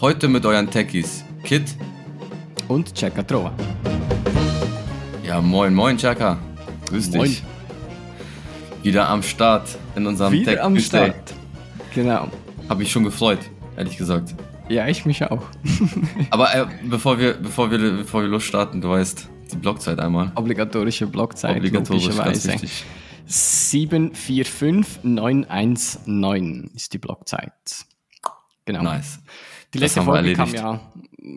Heute mit euren Techies Kit. und Checker Trova. Ja, moin, moin, Chaka. Grüß Moin. dich. Wieder am Start in unserem Tech Wieder am Tuesday. Start. Genau. Hab mich schon gefreut, ehrlich gesagt. Ja, ich mich auch. Aber äh, bevor, wir, bevor, wir, bevor wir losstarten, du weißt, die Blockzeit einmal. Obligatorische Blockzeit, Obligatorisch, ganz wichtig. 745919 ist die Blockzeit. Genau. Nice. Die letzte Folge kam ja,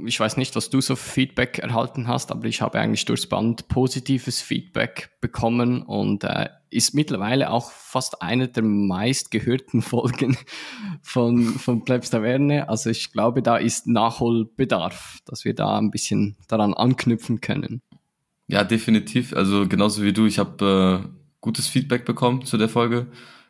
ich weiß nicht, was du so Feedback erhalten hast, aber ich habe eigentlich durchs Band positives Feedback bekommen und äh, ist mittlerweile auch fast eine der meistgehörten Folgen von, von Plebs Taverne. Also ich glaube, da ist Nachholbedarf, dass wir da ein bisschen daran anknüpfen können. Ja, definitiv. Also genauso wie du. Ich habe äh, gutes Feedback bekommen zu der Folge.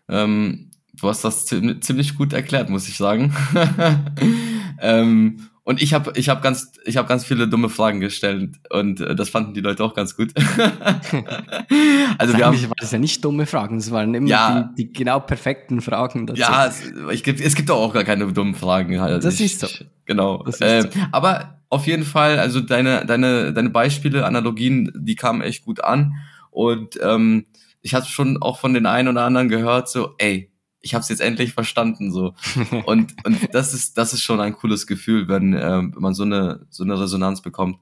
Ähm, du hast das zi- ziemlich gut erklärt, muss ich sagen. ähm, und ich habe ich hab ganz, ich hab ganz viele dumme Fragen gestellt und äh, das fanden die Leute auch ganz gut. also wir haben, waren das ja nicht dumme Fragen, es waren immer Ja. die, die genau perfekten Fragen dazu. ja, es, ich, gibt- es gibt doch auch gar keine dummen Fragen. halt. Das ich, ist so. Genau. Ist äh, so. Aber auf jeden Fall, also deine, deine, deine Beispiele, Analogien, die kamen echt gut an. Und ähm, ich habe schon auch von den einen oder anderen gehört, so, ey, ich habe es jetzt endlich verstanden, so. Und, und das ist, das ist schon ein cooles Gefühl, wenn, ähm, wenn man so eine, so eine Resonanz bekommt,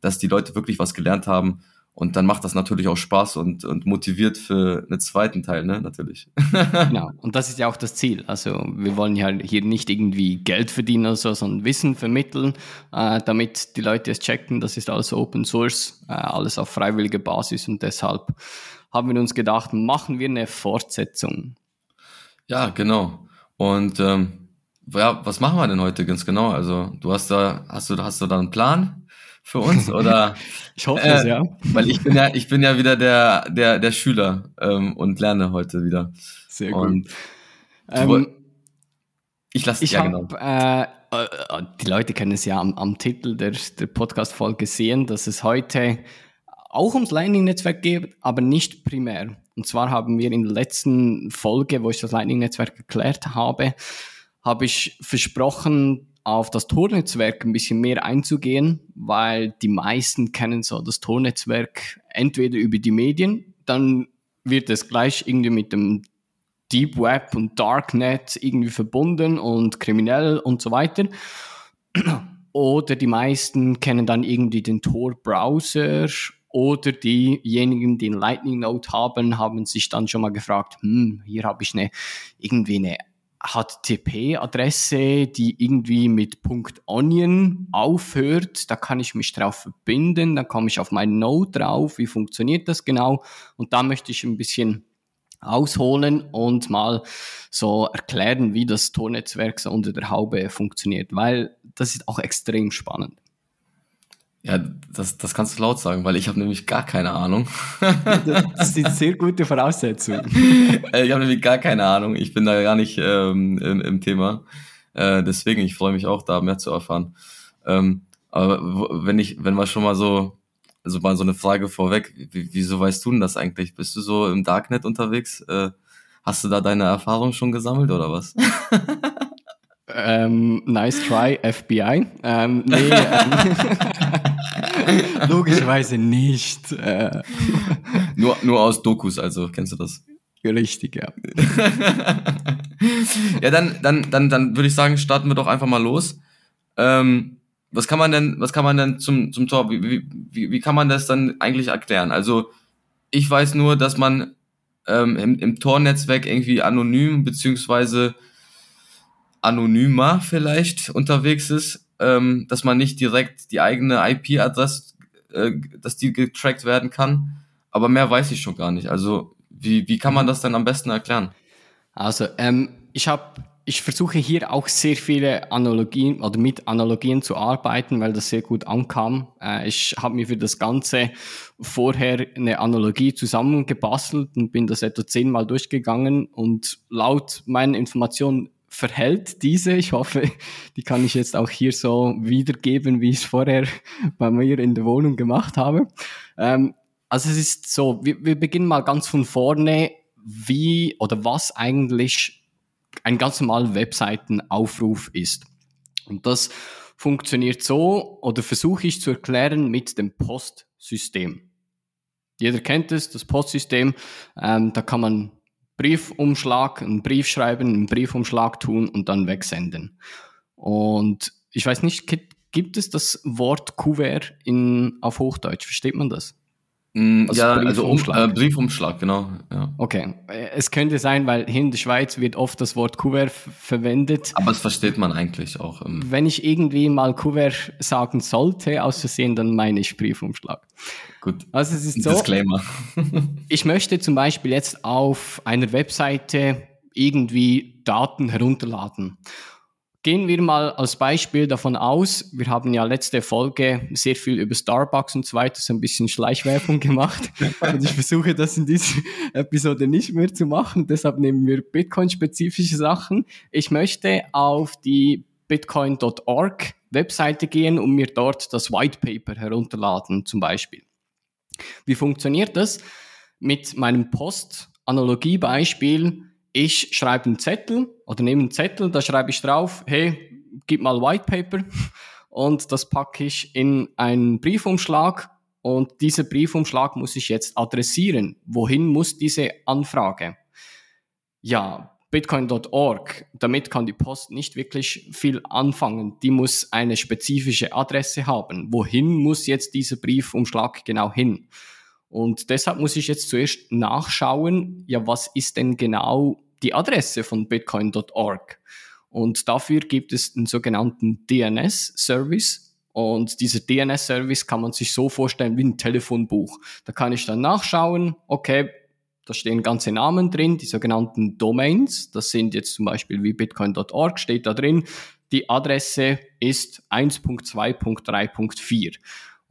dass die Leute wirklich was gelernt haben. Und dann macht das natürlich auch Spaß und, und motiviert für einen zweiten Teil, ne, natürlich. Genau. Und das ist ja auch das Ziel. Also wir wollen ja hier nicht irgendwie Geld verdienen oder so, sondern Wissen vermitteln, äh, damit die Leute es checken. Das ist alles Open Source, äh, alles auf freiwilliger Basis und deshalb haben wir uns gedacht, machen wir eine Fortsetzung. Ja, genau. Und ähm, ja, was machen wir denn heute ganz genau? Also du hast da, hast du, hast du da einen Plan für uns oder? Ich hoffe Äh, es, ja. Weil ich bin ja, ich bin ja wieder der, der, der Schüler ähm, und lerne heute wieder. Sehr Und Ähm, woll- ich lasse Ich ja genau. äh, äh, die Leute können es ja am, am Titel der, der Podcast-Folge sehen, dass es heute auch ums Lightning-Netzwerk geht, aber nicht primär. Und zwar haben wir in der letzten Folge, wo ich das Lightning-Netzwerk erklärt habe, habe ich versprochen, auf das Tor-Netzwerk ein bisschen mehr einzugehen, weil die meisten kennen so das Tor-Netzwerk entweder über die Medien, dann wird es gleich irgendwie mit dem Deep Web und Darknet irgendwie verbunden und kriminell und so weiter. Oder die meisten kennen dann irgendwie den Tor-Browser oder diejenigen, die einen Lightning Node haben, haben sich dann schon mal gefragt, hm, hier habe ich eine irgendwie eine HTTP-Adresse, die irgendwie mit .onion aufhört. Da kann ich mich drauf verbinden, dann komme ich auf meinen Node drauf. Wie funktioniert das genau? Und da möchte ich ein bisschen ausholen und mal so erklären, wie das Tornetzwerk so unter der Haube funktioniert, weil das ist auch extrem spannend. Ja, das, das kannst du laut sagen, weil ich habe nämlich gar keine Ahnung. Das ist eine sehr gute Voraussetzung. Äh, ich habe nämlich gar keine Ahnung. Ich bin da gar nicht ähm, im, im Thema. Äh, deswegen, ich freue mich auch, da mehr zu erfahren. Ähm, aber wenn ich, wenn wir schon mal so, also mal so eine Frage vorweg, wie, wieso weißt du denn das eigentlich? Bist du so im Darknet unterwegs? Äh, hast du da deine Erfahrung schon gesammelt oder was? Ähm, nice try, FBI. Ähm, nee, ähm, logischerweise nicht. Äh, nur, nur aus Dokus, also kennst du das? richtig, ja. ja, dann, dann, dann, dann würde ich sagen, starten wir doch einfach mal los. Ähm, was kann man denn, was kann man denn zum, zum Tor, wie, wie, wie, wie kann man das dann eigentlich erklären? Also, ich weiß nur, dass man ähm, im, im Tornetzwerk irgendwie anonym beziehungsweise anonymer vielleicht unterwegs ist, ähm, dass man nicht direkt die eigene IP-Adresse, äh, dass die getrackt werden kann. Aber mehr weiß ich schon gar nicht. Also, wie, wie kann man das denn am besten erklären? Also, ähm, ich habe ich versuche hier auch sehr viele Analogien oder mit Analogien zu arbeiten, weil das sehr gut ankam. Äh, ich habe mir für das Ganze vorher eine Analogie zusammengebastelt und bin das etwa zehnmal durchgegangen und laut meinen Informationen verhält diese. Ich hoffe, die kann ich jetzt auch hier so wiedergeben, wie ich es vorher bei mir in der Wohnung gemacht habe. Ähm, also es ist so, wir, wir beginnen mal ganz von vorne, wie oder was eigentlich ein ganz normaler Webseitenaufruf ist. Und das funktioniert so oder versuche ich zu erklären mit dem Postsystem. Jeder kennt es, das Postsystem. Ähm, da kann man Briefumschlag, einen Brief schreiben, einen Briefumschlag tun und dann wegsenden. Und ich weiß nicht, gibt es das Wort Kuvert in, auf Hochdeutsch? Versteht man das? Mm, also ja, Briefumschlag. also um, äh, Briefumschlag, genau. Ja. Okay. Es könnte sein, weil hier in der Schweiz wird oft das Wort Kuvert verwendet. Aber das versteht man eigentlich auch. Ähm. Wenn ich irgendwie mal Kuvert sagen sollte, aus Versehen, dann meine ich Briefumschlag. Gut. Also es ist so. Disclaimer. ich möchte zum Beispiel jetzt auf einer Webseite irgendwie Daten herunterladen. Gehen wir mal als Beispiel davon aus, wir haben ja letzte Folge sehr viel über Starbucks und so weiter, so ein bisschen Schleichwerbung gemacht. und ich versuche das in dieser Episode nicht mehr zu machen. Deshalb nehmen wir Bitcoin-spezifische Sachen. Ich möchte auf die bitcoin.org Webseite gehen und mir dort das White Paper herunterladen, zum Beispiel. Wie funktioniert das? Mit meinem Post-Analogie-Beispiel ich schreibe einen Zettel oder nehme einen Zettel, da schreibe ich drauf, hey, gib mal White Paper und das packe ich in einen Briefumschlag und dieser Briefumschlag muss ich jetzt adressieren. Wohin muss diese Anfrage? Ja, bitcoin.org, damit kann die Post nicht wirklich viel anfangen. Die muss eine spezifische Adresse haben. Wohin muss jetzt dieser Briefumschlag genau hin? Und deshalb muss ich jetzt zuerst nachschauen, ja, was ist denn genau die Adresse von bitcoin.org? Und dafür gibt es einen sogenannten DNS-Service. Und dieser DNS-Service kann man sich so vorstellen wie ein Telefonbuch. Da kann ich dann nachschauen, okay, da stehen ganze Namen drin, die sogenannten Domains. Das sind jetzt zum Beispiel wie bitcoin.org, steht da drin. Die Adresse ist 1.2.3.4.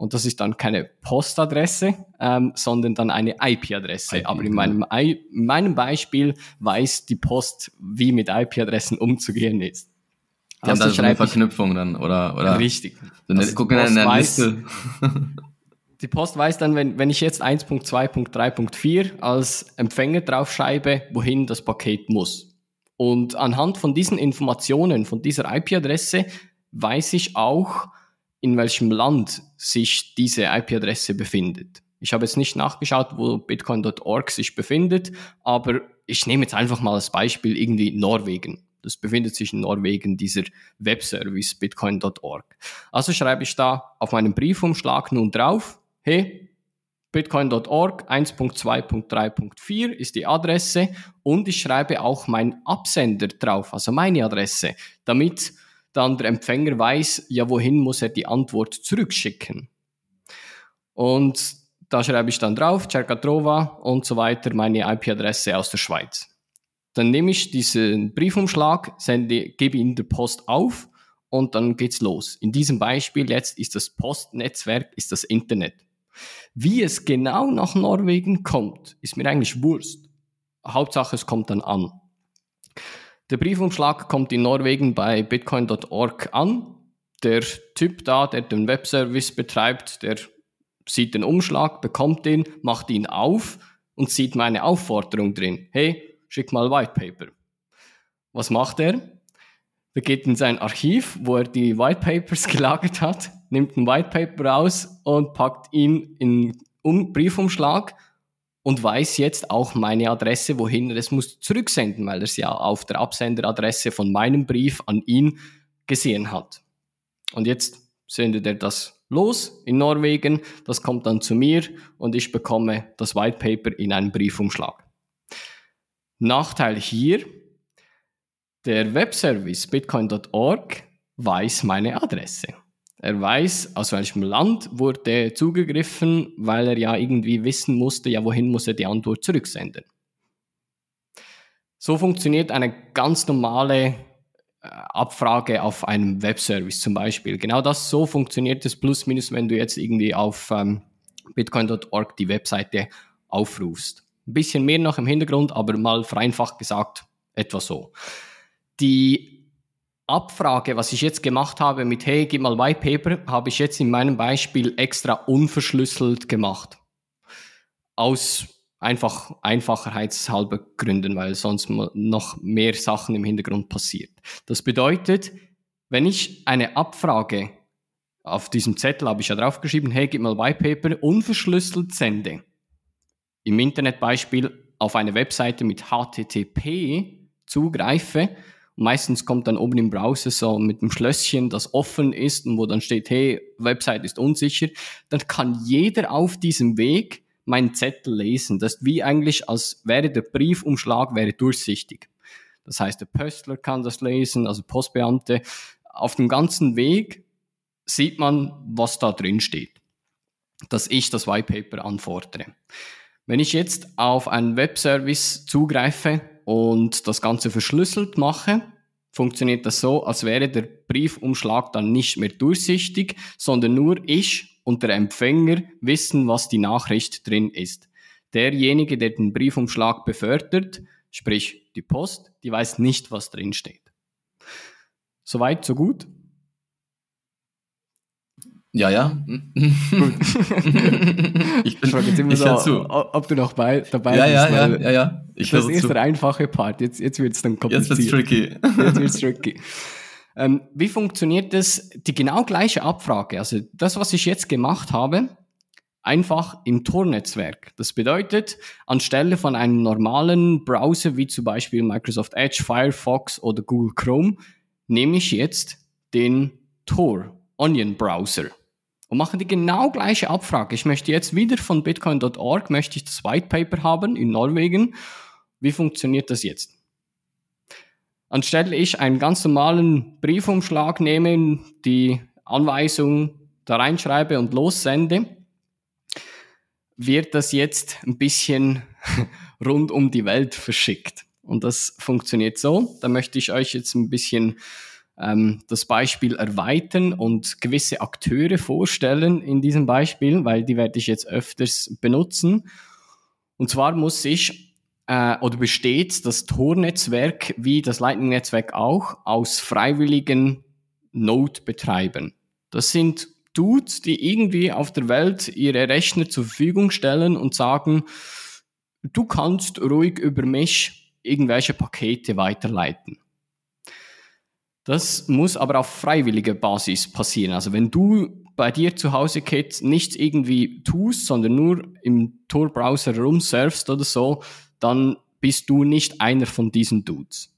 Und das ist dann keine Postadresse, ähm, sondern dann eine IP-Adresse. IP, Aber in meinem, in meinem Beispiel weiß die Post, wie mit IP-Adressen umzugehen ist. Die also haben da eine Verknüpfung dann, oder? oder richtig. So eine, also gucken in der Liste. die Post weiß dann, wenn, wenn ich jetzt 1.2.3.4 als Empfänger draufschreibe, wohin das Paket muss. Und anhand von diesen Informationen, von dieser IP-Adresse, weiß ich auch, in welchem Land sich diese IP-Adresse befindet. Ich habe jetzt nicht nachgeschaut, wo bitcoin.org sich befindet, aber ich nehme jetzt einfach mal als Beispiel irgendwie Norwegen. Das befindet sich in Norwegen, dieser Webservice bitcoin.org. Also schreibe ich da auf meinem Briefumschlag nun drauf, hey, bitcoin.org 1.2.3.4 ist die Adresse und ich schreibe auch meinen Absender drauf, also meine Adresse, damit dann der Empfänger weiß, ja, wohin muss er die Antwort zurückschicken. Und da schreibe ich dann drauf, Cercatrova und so weiter, meine IP-Adresse aus der Schweiz. Dann nehme ich diesen Briefumschlag, sende, gebe ihn der Post auf und dann geht's los. In diesem Beispiel jetzt ist das Postnetzwerk, ist das Internet. Wie es genau nach Norwegen kommt, ist mir eigentlich Wurst. Hauptsache, es kommt dann an. Der Briefumschlag kommt in Norwegen bei bitcoin.org an. Der Typ da, der den Webservice betreibt, der sieht den Umschlag, bekommt ihn, macht ihn auf und sieht meine Aufforderung drin. Hey, schick mal White Paper. Was macht er? Er geht in sein Archiv, wo er die White Papers gelagert hat, nimmt ein White Paper raus und packt ihn in um Briefumschlag und weiß jetzt auch meine Adresse, wohin er es muss zurücksenden, weil er es ja auf der Absenderadresse von meinem Brief an ihn gesehen hat. Und jetzt sendet er das los in Norwegen, das kommt dann zu mir und ich bekomme das White Paper in einen Briefumschlag. Nachteil hier, der Webservice bitcoin.org weiß meine Adresse. Er weiß, aus welchem Land wurde zugegriffen, weil er ja irgendwie wissen musste, ja, wohin muss er die Antwort zurücksenden. So funktioniert eine ganz normale äh, Abfrage auf einem Webservice zum Beispiel. Genau das so funktioniert es plus minus, wenn du jetzt irgendwie auf ähm, bitcoin.org die Webseite aufrufst. Ein bisschen mehr noch im Hintergrund, aber mal vereinfacht gesagt etwa so. Die Abfrage, was ich jetzt gemacht habe mit Hey, gib mal White Paper, habe ich jetzt in meinem Beispiel extra unverschlüsselt gemacht. Aus einfach einfacherheitshalber Gründen, weil sonst noch mehr Sachen im Hintergrund passiert. Das bedeutet, wenn ich eine Abfrage auf diesem Zettel habe ich ja draufgeschrieben, hey, gib mal White Paper, unverschlüsselt sende. Im Internetbeispiel auf eine Webseite mit HTTP zugreife, meistens kommt dann oben im Browser so mit einem Schlösschen, das offen ist und wo dann steht, hey, Website ist unsicher, dann kann jeder auf diesem Weg meinen Zettel lesen. Das ist wie eigentlich, als wäre der Briefumschlag wäre durchsichtig. Das heißt, der Pöstler kann das lesen, also Postbeamte. Auf dem ganzen Weg sieht man, was da drin steht, dass ich das White Paper anfordere. Wenn ich jetzt auf einen Webservice zugreife und das Ganze verschlüsselt mache, funktioniert das so, als wäre der Briefumschlag dann nicht mehr durchsichtig, sondern nur ich und der Empfänger wissen, was die Nachricht drin ist. Derjenige, der den Briefumschlag befördert, sprich die Post, die weiß nicht, was drin steht. Soweit, so gut. Ja, ja. ich bin, frage jetzt immer so, zu. ob du noch bei, dabei ja, bist. Ja, ja, ja, ja. Ich das ist der einfache Part. Jetzt, jetzt wird es dann kompliziert. Jetzt wird tricky. Jetzt wird tricky. Ähm, wie funktioniert das? Die genau gleiche Abfrage. Also das, was ich jetzt gemacht habe, einfach im Tor-Netzwerk. Das bedeutet, anstelle von einem normalen Browser wie zum Beispiel Microsoft Edge, Firefox oder Google Chrome, nehme ich jetzt den Tor Onion Browser und mache die genau gleiche Abfrage. Ich möchte jetzt wieder von bitcoin.org, möchte ich das White Paper haben in Norwegen. Wie funktioniert das jetzt? Anstelle ich einen ganz normalen Briefumschlag nehme, die Anweisung da reinschreibe und lossende, wird das jetzt ein bisschen rund um die Welt verschickt. Und das funktioniert so. Da möchte ich euch jetzt ein bisschen ähm, das Beispiel erweitern und gewisse Akteure vorstellen in diesem Beispiel, weil die werde ich jetzt öfters benutzen. Und zwar muss ich äh, oder besteht das Tor-Netzwerk wie das Lightning-Netzwerk auch aus freiwilligen Node-Betreibern. Das sind Dudes, die irgendwie auf der Welt ihre Rechner zur Verfügung stellen und sagen, du kannst ruhig über mich irgendwelche Pakete weiterleiten. Das muss aber auf freiwilliger Basis passieren. Also wenn du bei dir zu Hause, Kit, nichts irgendwie tust, sondern nur im Tor-Browser rumsurfst oder so, dann bist du nicht einer von diesen Dudes.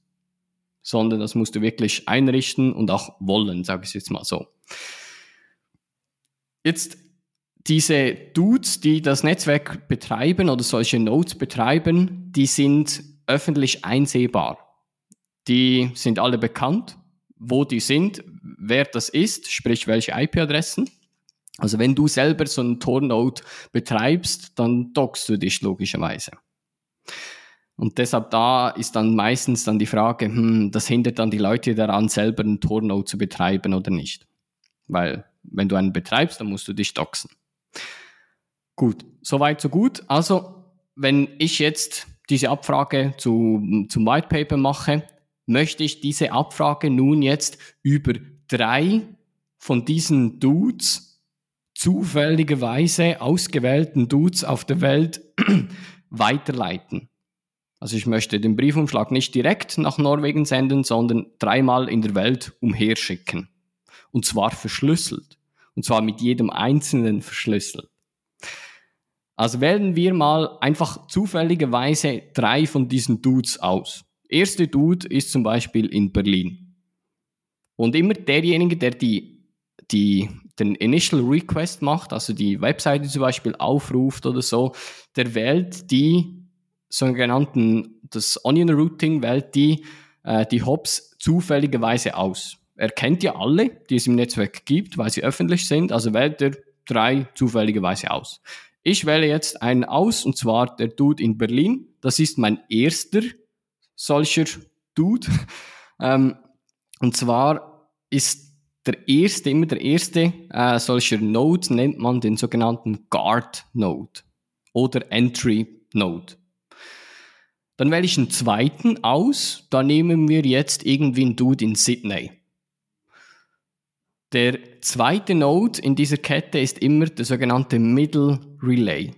Sondern das musst du wirklich einrichten und auch wollen, sage ich jetzt mal so. Jetzt diese Dudes, die das Netzwerk betreiben oder solche Nodes betreiben, die sind öffentlich einsehbar. Die sind alle bekannt wo die sind, wer das ist, sprich welche IP-Adressen. Also wenn du selber so einen Tor-Node betreibst, dann dockst du dich logischerweise. Und deshalb da ist dann meistens dann die Frage, hm, das hindert dann die Leute daran, selber einen Tor-Node zu betreiben oder nicht. Weil wenn du einen betreibst, dann musst du dich doxen. Gut, soweit so gut. Also wenn ich jetzt diese Abfrage zu, zum White Paper mache, möchte ich diese Abfrage nun jetzt über drei von diesen Dudes, zufälligerweise ausgewählten Dudes auf der Welt, weiterleiten. Also ich möchte den Briefumschlag nicht direkt nach Norwegen senden, sondern dreimal in der Welt umherschicken. Und zwar verschlüsselt. Und zwar mit jedem einzelnen verschlüsselt. Also wählen wir mal einfach zufälligerweise drei von diesen Dudes aus erste Dude ist zum Beispiel in Berlin. Und immer derjenige, der die, die, den Initial Request macht, also die Webseite zum Beispiel aufruft oder so, der wählt die sogenannten, das Onion Routing wählt die, äh, die Hops zufälligerweise aus. Er kennt ja alle, die es im Netzwerk gibt, weil sie öffentlich sind, also wählt er drei zufälligerweise aus. Ich wähle jetzt einen aus, und zwar der Dude in Berlin. Das ist mein erster solcher Dude. Ähm, und zwar ist der erste, immer der erste äh, solcher Node nennt man den sogenannten Guard Node oder Entry Node. Dann wähle ich einen zweiten aus. Da nehmen wir jetzt irgendwie einen Dude in Sydney. Der zweite Node in dieser Kette ist immer der sogenannte Middle Relay.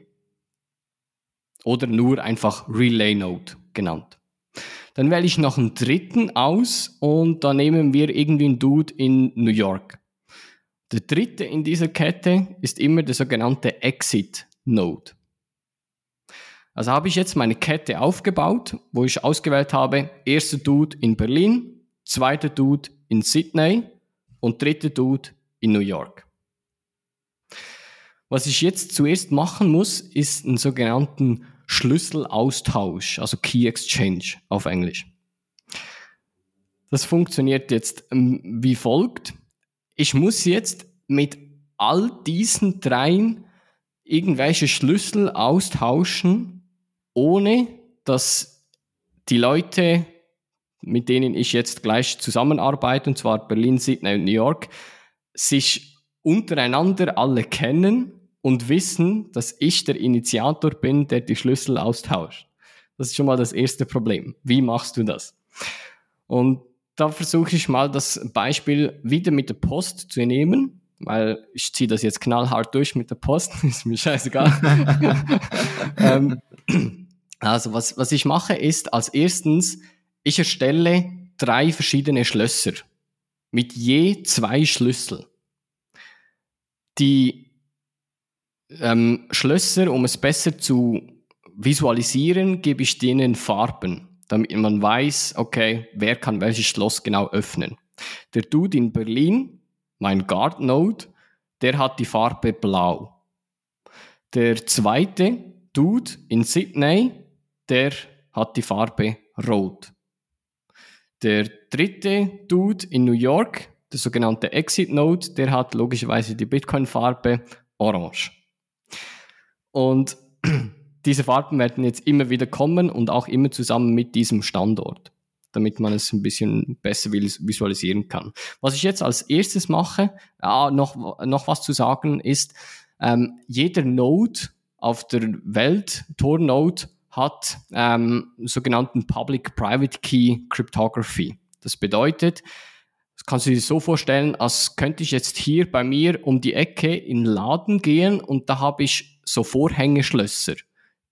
Oder nur einfach Relay Node genannt. Dann wähle ich noch einen dritten aus und da nehmen wir irgendwie einen Dude in New York. Der dritte in dieser Kette ist immer der sogenannte Exit Node. Also habe ich jetzt meine Kette aufgebaut, wo ich ausgewählt habe, erster Dude in Berlin, zweiter Dude in Sydney und dritter Dude in New York. Was ich jetzt zuerst machen muss, ist einen sogenannten Schlüsselaustausch, also Key Exchange auf Englisch. Das funktioniert jetzt ähm, wie folgt. Ich muss jetzt mit all diesen dreien irgendwelche Schlüssel austauschen, ohne dass die Leute, mit denen ich jetzt gleich zusammenarbeite, und zwar Berlin, Sydney und New York, sich untereinander alle kennen und wissen, dass ich der Initiator bin, der die Schlüssel austauscht. Das ist schon mal das erste Problem. Wie machst du das? Und da versuche ich mal das Beispiel wieder mit der Post zu nehmen, weil ich ziehe das jetzt knallhart durch mit der Post, ist mir scheißegal. ähm, also was, was ich mache ist als erstens, ich erstelle drei verschiedene Schlösser mit je zwei Schlüssel. Die ähm, Schlösser, um es besser zu visualisieren, gebe ich denen Farben, damit man weiß, okay, wer kann welches Schloss genau öffnen. Der Dude in Berlin, mein Guard Node, der hat die Farbe blau. Der zweite Dude in Sydney, der hat die Farbe rot. Der dritte Dude in New York, der sogenannte Exit Node, der hat logischerweise die Bitcoin-Farbe orange. Und diese Farben werden jetzt immer wieder kommen und auch immer zusammen mit diesem Standort, damit man es ein bisschen besser visualisieren kann. Was ich jetzt als erstes mache, ah, noch, noch was zu sagen ist, ähm, jeder Node auf der Welt, Tor Node, hat ähm, sogenannten Public-Private Key Cryptography. Das bedeutet, kannst du dir so vorstellen, als könnte ich jetzt hier bei mir um die Ecke in den Laden gehen und da habe ich so Vorhängeschlösser,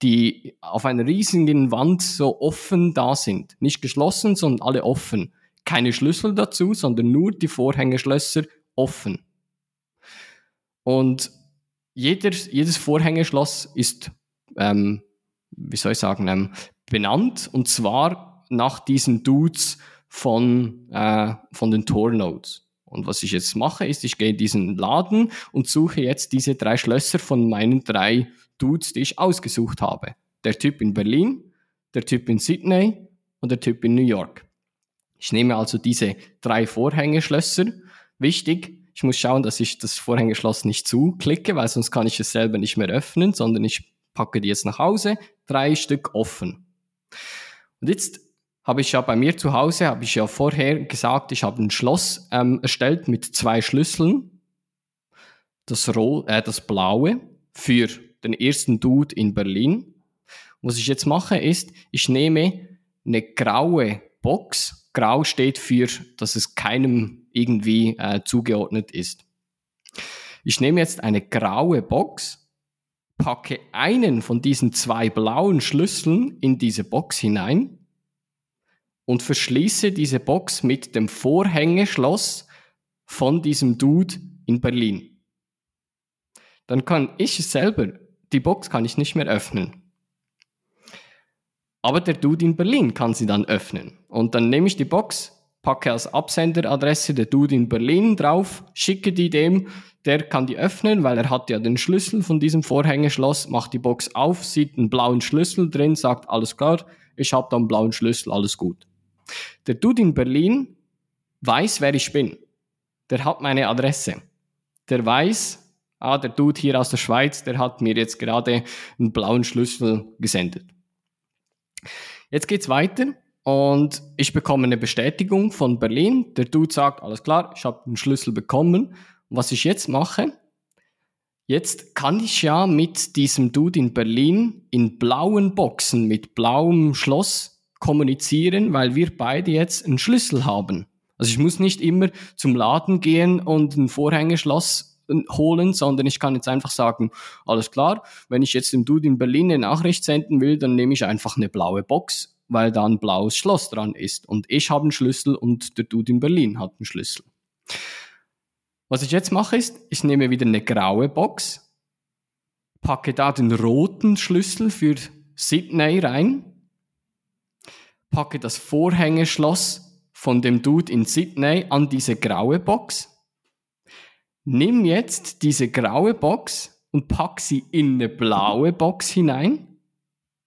die auf einer riesigen Wand so offen da sind. Nicht geschlossen, sondern alle offen. Keine Schlüssel dazu, sondern nur die Vorhängeschlösser offen. Und jeder, jedes Vorhängeschloss ist ähm, wie soll ich sagen, ähm, benannt und zwar nach diesen Dudes von, äh, von den Tor-Nodes. Und was ich jetzt mache, ist, ich gehe in diesen Laden und suche jetzt diese drei Schlösser von meinen drei Dudes, die ich ausgesucht habe. Der Typ in Berlin, der Typ in Sydney und der Typ in New York. Ich nehme also diese drei Vorhängeschlösser. Wichtig, ich muss schauen, dass ich das Vorhängeschloss nicht zuklicke, weil sonst kann ich es selber nicht mehr öffnen, sondern ich packe die jetzt nach Hause, drei Stück offen. Und jetzt habe ich ja bei mir zu Hause, habe ich ja vorher gesagt, ich habe ein Schloss ähm, erstellt mit zwei Schlüsseln. Das, Ro äh, das blaue für den ersten Dude in Berlin. Was ich jetzt mache ist, ich nehme eine graue Box. Grau steht für, dass es keinem irgendwie äh, zugeordnet ist. Ich nehme jetzt eine graue Box packe einen von diesen zwei blauen Schlüsseln in diese Box hinein und verschließe diese Box mit dem Vorhängeschloss von diesem Dude in Berlin. Dann kann ich selber, die Box kann ich nicht mehr öffnen. Aber der Dude in Berlin kann sie dann öffnen. Und dann nehme ich die Box, packe als Absenderadresse der Dude in Berlin drauf, schicke die dem, der kann die öffnen, weil er hat ja den Schlüssel von diesem Vorhängeschloss, macht die Box auf, sieht einen blauen Schlüssel drin, sagt, alles klar, ich habe da einen blauen Schlüssel, alles gut. Der Dude in Berlin weiß, wer ich bin. Der hat meine Adresse. Der weiß, ah, der Dude hier aus der Schweiz, der hat mir jetzt gerade einen blauen Schlüssel gesendet. Jetzt geht's weiter. und ich bekomme eine Bestätigung von Berlin. Der Dude sagt, alles klar, ich habe den Schlüssel bekommen. Und was ich jetzt mache, jetzt kann ich ja mit diesem Dude in Berlin in blauen Boxen mit blauem Schloss kommunizieren, weil wir beide jetzt einen Schlüssel haben. Also ich muss nicht immer zum Laden gehen und ein Vorhängeschloss holen, sondern ich kann jetzt einfach sagen, alles klar, wenn ich jetzt dem Dude in Berlin eine Nachricht senden will, dann nehme ich einfach eine blaue Box weil da ein blaues Schloss dran ist. Und ich habe einen Schlüssel und der Dude in Berlin hat einen Schlüssel. Was ich jetzt mache ist, ich nehme wieder eine graue Box, packe da den roten Schlüssel für Sydney rein, packe das Vorhängeschloss von dem Dude in Sydney an diese graue Box, nimm jetzt diese graue Box und pack sie in eine blaue Box hinein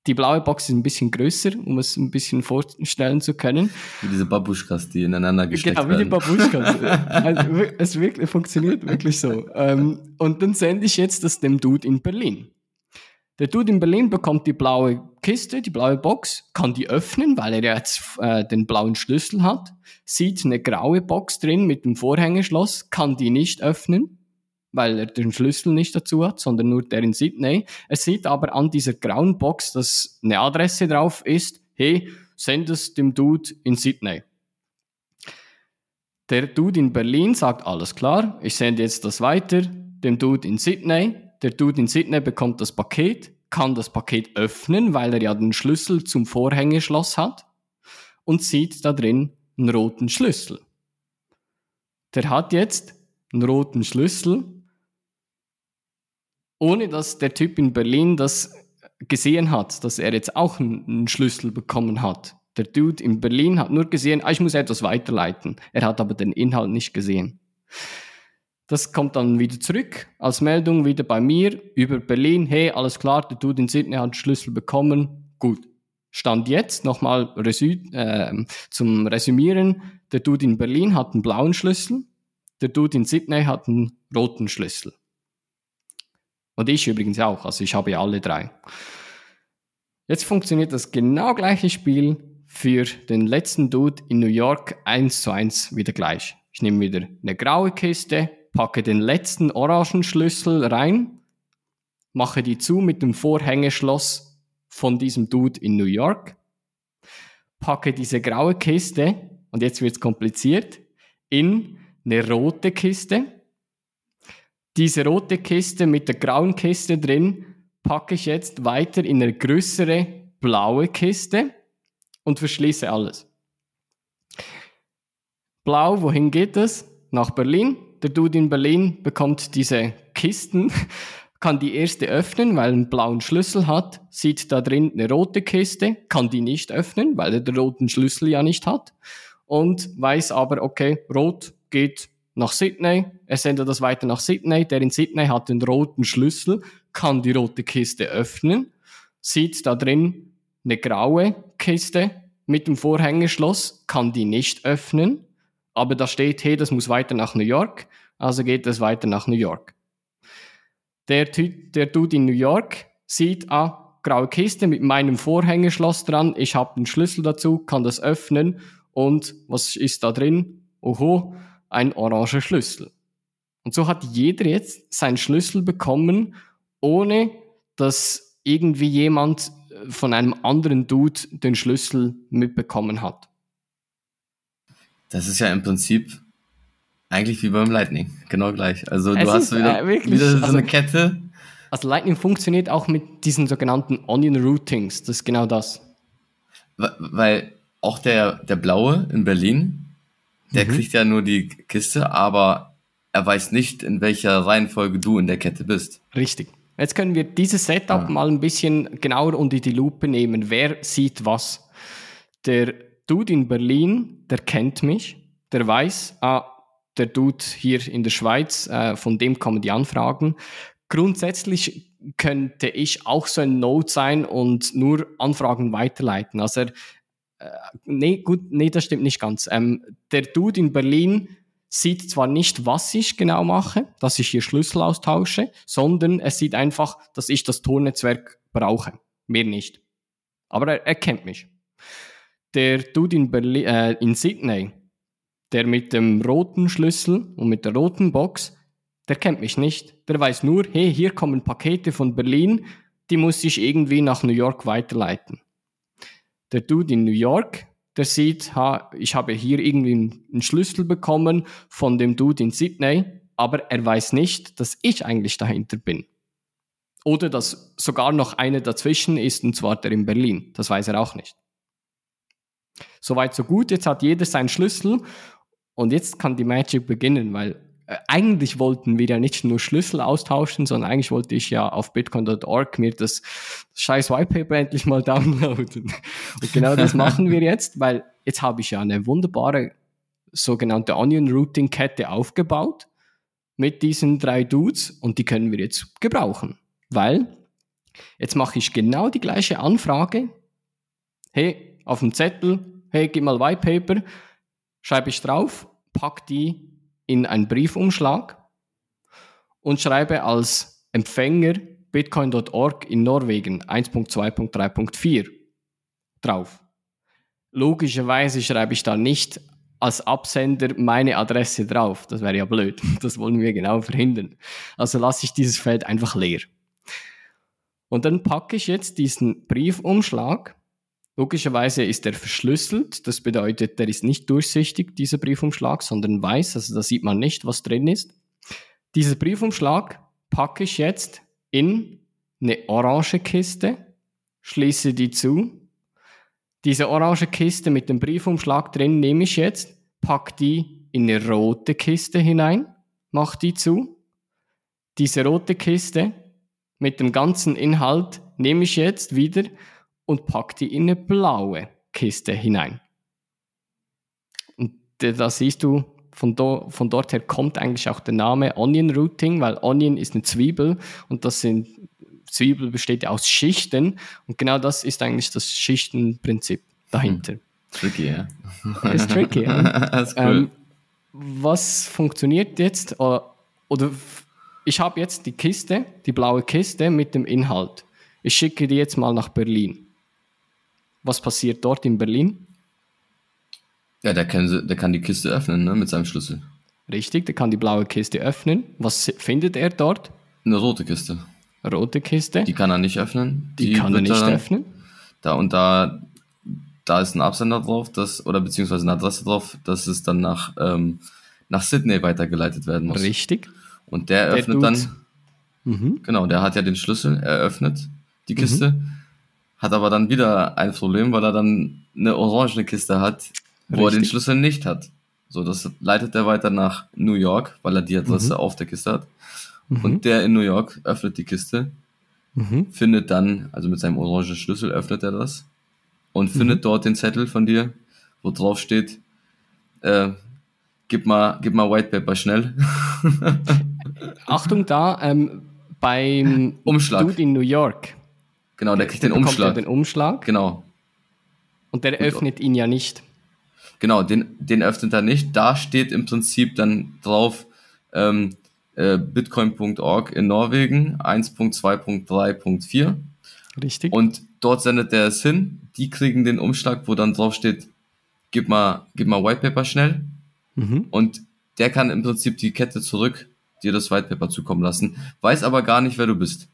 die blaue Box ist ein bisschen größer, um es ein bisschen vorstellen zu können. Wie diese Babuschkas, die ineinander gesteckt werden. Genau, wie die Babuschkas. also, es wirklich, funktioniert wirklich so. Ähm, und dann sende ich jetzt das dem Dude in Berlin. Der Dude in Berlin bekommt die blaue Kiste, die blaue Box, kann die öffnen, weil er jetzt äh, den blauen Schlüssel hat, sieht eine graue Box drin mit dem Vorhängeschloss, kann die nicht öffnen weil er den Schlüssel nicht dazu hat, sondern nur der in Sydney. Er sieht aber an dieser grauen Box, dass eine Adresse drauf ist, hey, send es dem Dude in Sydney. Der Dude in Berlin sagt, alles klar, ich sende jetzt das weiter, dem Dude in Sydney. Der Dude in Sydney bekommt das Paket, kann das Paket öffnen, weil er ja den Schlüssel zum Vorhängeschloss hat und sieht da drin einen roten Schlüssel. Der hat jetzt einen roten Schlüssel ohne dass der Typ in Berlin das gesehen hat, dass er jetzt auch einen Schlüssel bekommen hat. Der Dude in Berlin hat nur gesehen, ah, ich muss etwas weiterleiten. Er hat aber den Inhalt nicht gesehen. Das kommt dann wieder zurück als Meldung wieder bei mir über Berlin. Hey, alles klar, der Dude in Sydney hat einen Schlüssel bekommen. Gut. Stand jetzt nochmal äh, zum Resümieren. Der Dude in Berlin hat einen blauen Schlüssel. Der Dude in Sydney hat einen roten Schlüssel. Und ich übrigens auch, also ich habe ja alle drei. Jetzt funktioniert das genau gleiche Spiel für den letzten Dude in New York eins zu eins wieder gleich. Ich nehme wieder eine graue Kiste, packe den letzten orangen Schlüssel rein, mache die zu mit dem Vorhängeschloss von diesem Dude in New York, packe diese graue Kiste, und jetzt wird es kompliziert, in eine rote Kiste, diese rote Kiste mit der grauen Kiste drin packe ich jetzt weiter in eine größere blaue Kiste und verschließe alles. Blau, wohin geht es? Nach Berlin. Der Dude in Berlin bekommt diese Kisten, kann die erste öffnen, weil er einen blauen Schlüssel hat, sieht da drin eine rote Kiste, kann die nicht öffnen, weil er den roten Schlüssel ja nicht hat und weiß aber, okay, rot geht nach Sydney. Er sendet das weiter nach Sydney. Der in Sydney hat den roten Schlüssel, kann die rote Kiste öffnen, sieht da drin eine graue Kiste mit dem Vorhängeschloss, kann die nicht öffnen, aber da steht, hey, das muss weiter nach New York, also geht es weiter nach New York. Der, der Dude in New York sieht, ah, graue Kiste mit meinem Vorhängeschloss dran, ich habe den Schlüssel dazu, kann das öffnen und was ist da drin? Oho, ein oranger Schlüssel. Und so hat jeder jetzt seinen Schlüssel bekommen, ohne dass irgendwie jemand äh, von einem anderen Dude den Schlüssel mitbekommen hat. Das ist ja im Prinzip eigentlich wie beim Lightning, genau gleich. Also du es hast wieder, äh, wieder so also, eine Kette. Also Lightning funktioniert auch mit diesen sogenannten Onion Routings, das ist genau das. Weil auch der, der Blaue in Berlin, der mhm. kriegt ja nur die Kiste, aber er weiß nicht, in welcher Reihenfolge du in der Kette bist. Richtig. Jetzt können wir dieses Setup ah. mal ein bisschen genauer unter die Lupe nehmen. Wer sieht was? Der Dude in Berlin, der kennt mich, der weiß, ah, der Dude hier in der Schweiz, äh, von dem kommen die Anfragen. Grundsätzlich könnte ich auch so ein Node sein und nur Anfragen weiterleiten. Also er, äh, nee, gut, nee, das stimmt nicht ganz. Ähm, der Dude in Berlin sieht zwar nicht, was ich genau mache, dass ich hier Schlüssel austausche, sondern er sieht einfach, dass ich das Tornetzwerk brauche. Mehr nicht. Aber er, er kennt mich. Der Dude in, Berlin, äh, in Sydney, der mit dem roten Schlüssel und mit der roten Box, der kennt mich nicht. Der weiß nur, hey, hier kommen Pakete von Berlin, die muss ich irgendwie nach New York weiterleiten. Der Dude in New York, der sieht, ha, ich habe hier irgendwie einen Schlüssel bekommen von dem Dude in Sydney, aber er weiß nicht, dass ich eigentlich dahinter bin. Oder dass sogar noch einer dazwischen ist, und zwar der in Berlin. Das weiß er auch nicht. Soweit, so gut. Jetzt hat jeder seinen Schlüssel und jetzt kann die Magic beginnen, weil äh, eigentlich wollten wir ja nicht nur Schlüssel austauschen, sondern eigentlich wollte ich ja auf bitcoin.org mir das scheiß Whitepaper endlich mal downloaden. Und genau das machen wir jetzt, weil jetzt habe ich ja eine wunderbare sogenannte Onion Routing Kette aufgebaut mit diesen drei Dudes und die können wir jetzt gebrauchen, weil jetzt mache ich genau die gleiche Anfrage. Hey, auf dem Zettel, hey, gib mal Whitepaper, schreibe ich drauf, pack die in einen Briefumschlag und schreibe als Empfänger bitcoin.org in Norwegen 1.2.3.4 drauf. Logischerweise schreibe ich da nicht als Absender meine Adresse drauf. Das wäre ja blöd. Das wollen wir genau verhindern. Also lasse ich dieses Feld einfach leer. Und dann packe ich jetzt diesen Briefumschlag Logischerweise ist er verschlüsselt. Das bedeutet, der ist nicht durchsichtig, dieser Briefumschlag, sondern weiß. Also da sieht man nicht, was drin ist. Dieser Briefumschlag packe ich jetzt in eine orange Kiste, schließe die zu. Diese orange Kiste mit dem Briefumschlag drin nehme ich jetzt, packe die in eine rote Kiste hinein, mache die zu. Diese rote Kiste mit dem ganzen Inhalt nehme ich jetzt wieder und packt die in eine blaue Kiste hinein. Und da siehst du, von, do, von dort her kommt eigentlich auch der Name Onion Routing, weil Onion ist eine Zwiebel und das sind Zwiebel besteht ja aus Schichten und genau das ist eigentlich das Schichtenprinzip dahinter. Hm. Tricky, ja. Ist tricky, ja. das ist cool. Ähm, was funktioniert jetzt? Äh, oder ich habe jetzt die Kiste, die blaue Kiste mit dem Inhalt. Ich schicke die jetzt mal nach Berlin was passiert dort in Berlin? Ja, der kann, der kann die Kiste öffnen ne, mit seinem Schlüssel. Richtig, der kann die blaue Kiste öffnen. Was findet er dort? Eine rote Kiste. Rote Kiste. Die kann er nicht öffnen. Die, kann er nicht öffnen. Da und da, da ist ein Absender drauf, das, oder beziehungsweise eine Adresse drauf, dass es dann nach, ähm, nach Sydney weitergeleitet werden muss. Richtig. Und der öffnet Der dann, Mhm. genau, der hat ja den Schlüssel, er öffnet die Kiste, hat aber dann wieder ein Problem, weil er dann eine orangene Kiste hat, wo er den. Schlüssel nicht hat. So, das leitet er weiter nach New York, weil er die Adresse auf der Kiste hat. Mhm. Und der in New York öffnet die Kiste, Mhm. findet dann, also mit seinem orangen Schlüssel öffnet er das und Mhm. findet dort den Zettel von dir, wo drauf steht, äh, gib mal, gib mal White Paper schnell. Achtung da, ähm, beim Umschlag. Dude in New York. Genau, der kriegt den Umschlag. Den Umschlag Genau. und der öffnet ihn ja nicht. Genau, den, den öffnet er nicht. Da steht im Prinzip dann drauf ähm, äh, bitcoin.org in Norwegen 1.2.3.4 Richtig? und dort sendet er es hin. Die kriegen den Umschlag, wo dann drauf steht, gib mal, gib mal Whitepaper schnell mhm. und der kann im Prinzip die Kette zurück dir das Whitepaper zukommen lassen, weiß aber gar nicht, wer du bist.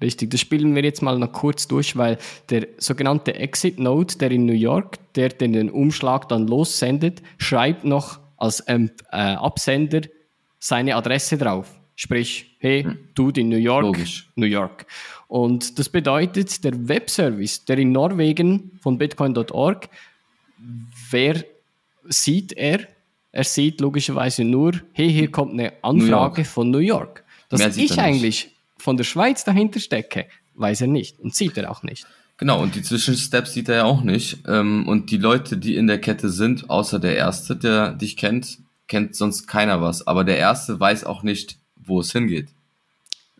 Richtig, das spielen wir jetzt mal noch kurz durch, weil der sogenannte Exit Node, der in New York, der den, Umschlag dann lossendet, schreibt noch als ähm, äh, Absender seine Adresse drauf. Sprich, hey, Dude in New York, Logisch. New York. Und das bedeutet, der Webservice, der in Norwegen von bitcoin.org, wer sieht er? Er sieht logischerweise nur, hey, hier kommt eine Anfrage York. von New York. Mehr sieht ich eigentlich von der Schweiz dahinter stecke, weiß er nicht und sieht er auch nicht. Genau, und die Zwischensteps sieht er ja auch nicht. Ähm, und die Leute, die in der Kette sind, außer der Erste, der dich kennt, kennt sonst keiner was. Aber der Erste weiß auch nicht, wo es hingeht.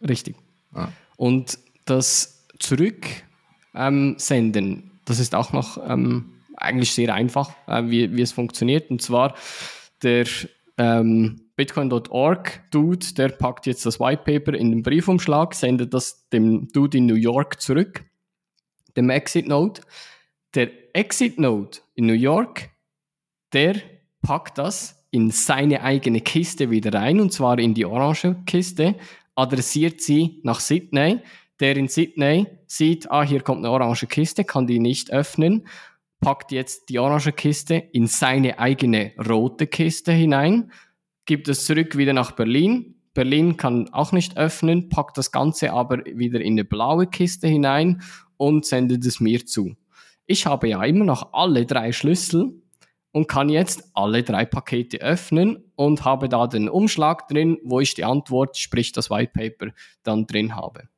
Richtig. Ah. Und das Zurücksenden, ähm, das ist auch noch ähm, eigentlich sehr einfach, äh, wie, wie es funktioniert. Und zwar der ähm, Bitcoin.org Dude, der packt jetzt das White Paper in den Briefumschlag, sendet das dem Dude in New York zurück, dem Exit Node. Der Exit Node in New York, der packt das in seine eigene Kiste wieder rein, und zwar in die orange Kiste, adressiert sie nach Sydney. Der in Sydney sieht, ah, hier kommt eine orange Kiste, kann die nicht öffnen, packt jetzt die orange Kiste in seine eigene rote Kiste hinein, gibt es zurück wieder nach Berlin. Berlin kann auch nicht öffnen, packt das Ganze aber wieder in eine blaue Kiste hinein und sendet es mir zu. Ich habe ja immer noch alle drei Schlüssel und kann jetzt alle drei Pakete öffnen und habe da den Umschlag drin, wo ich die Antwort, sprich das White Paper, dann drin habe.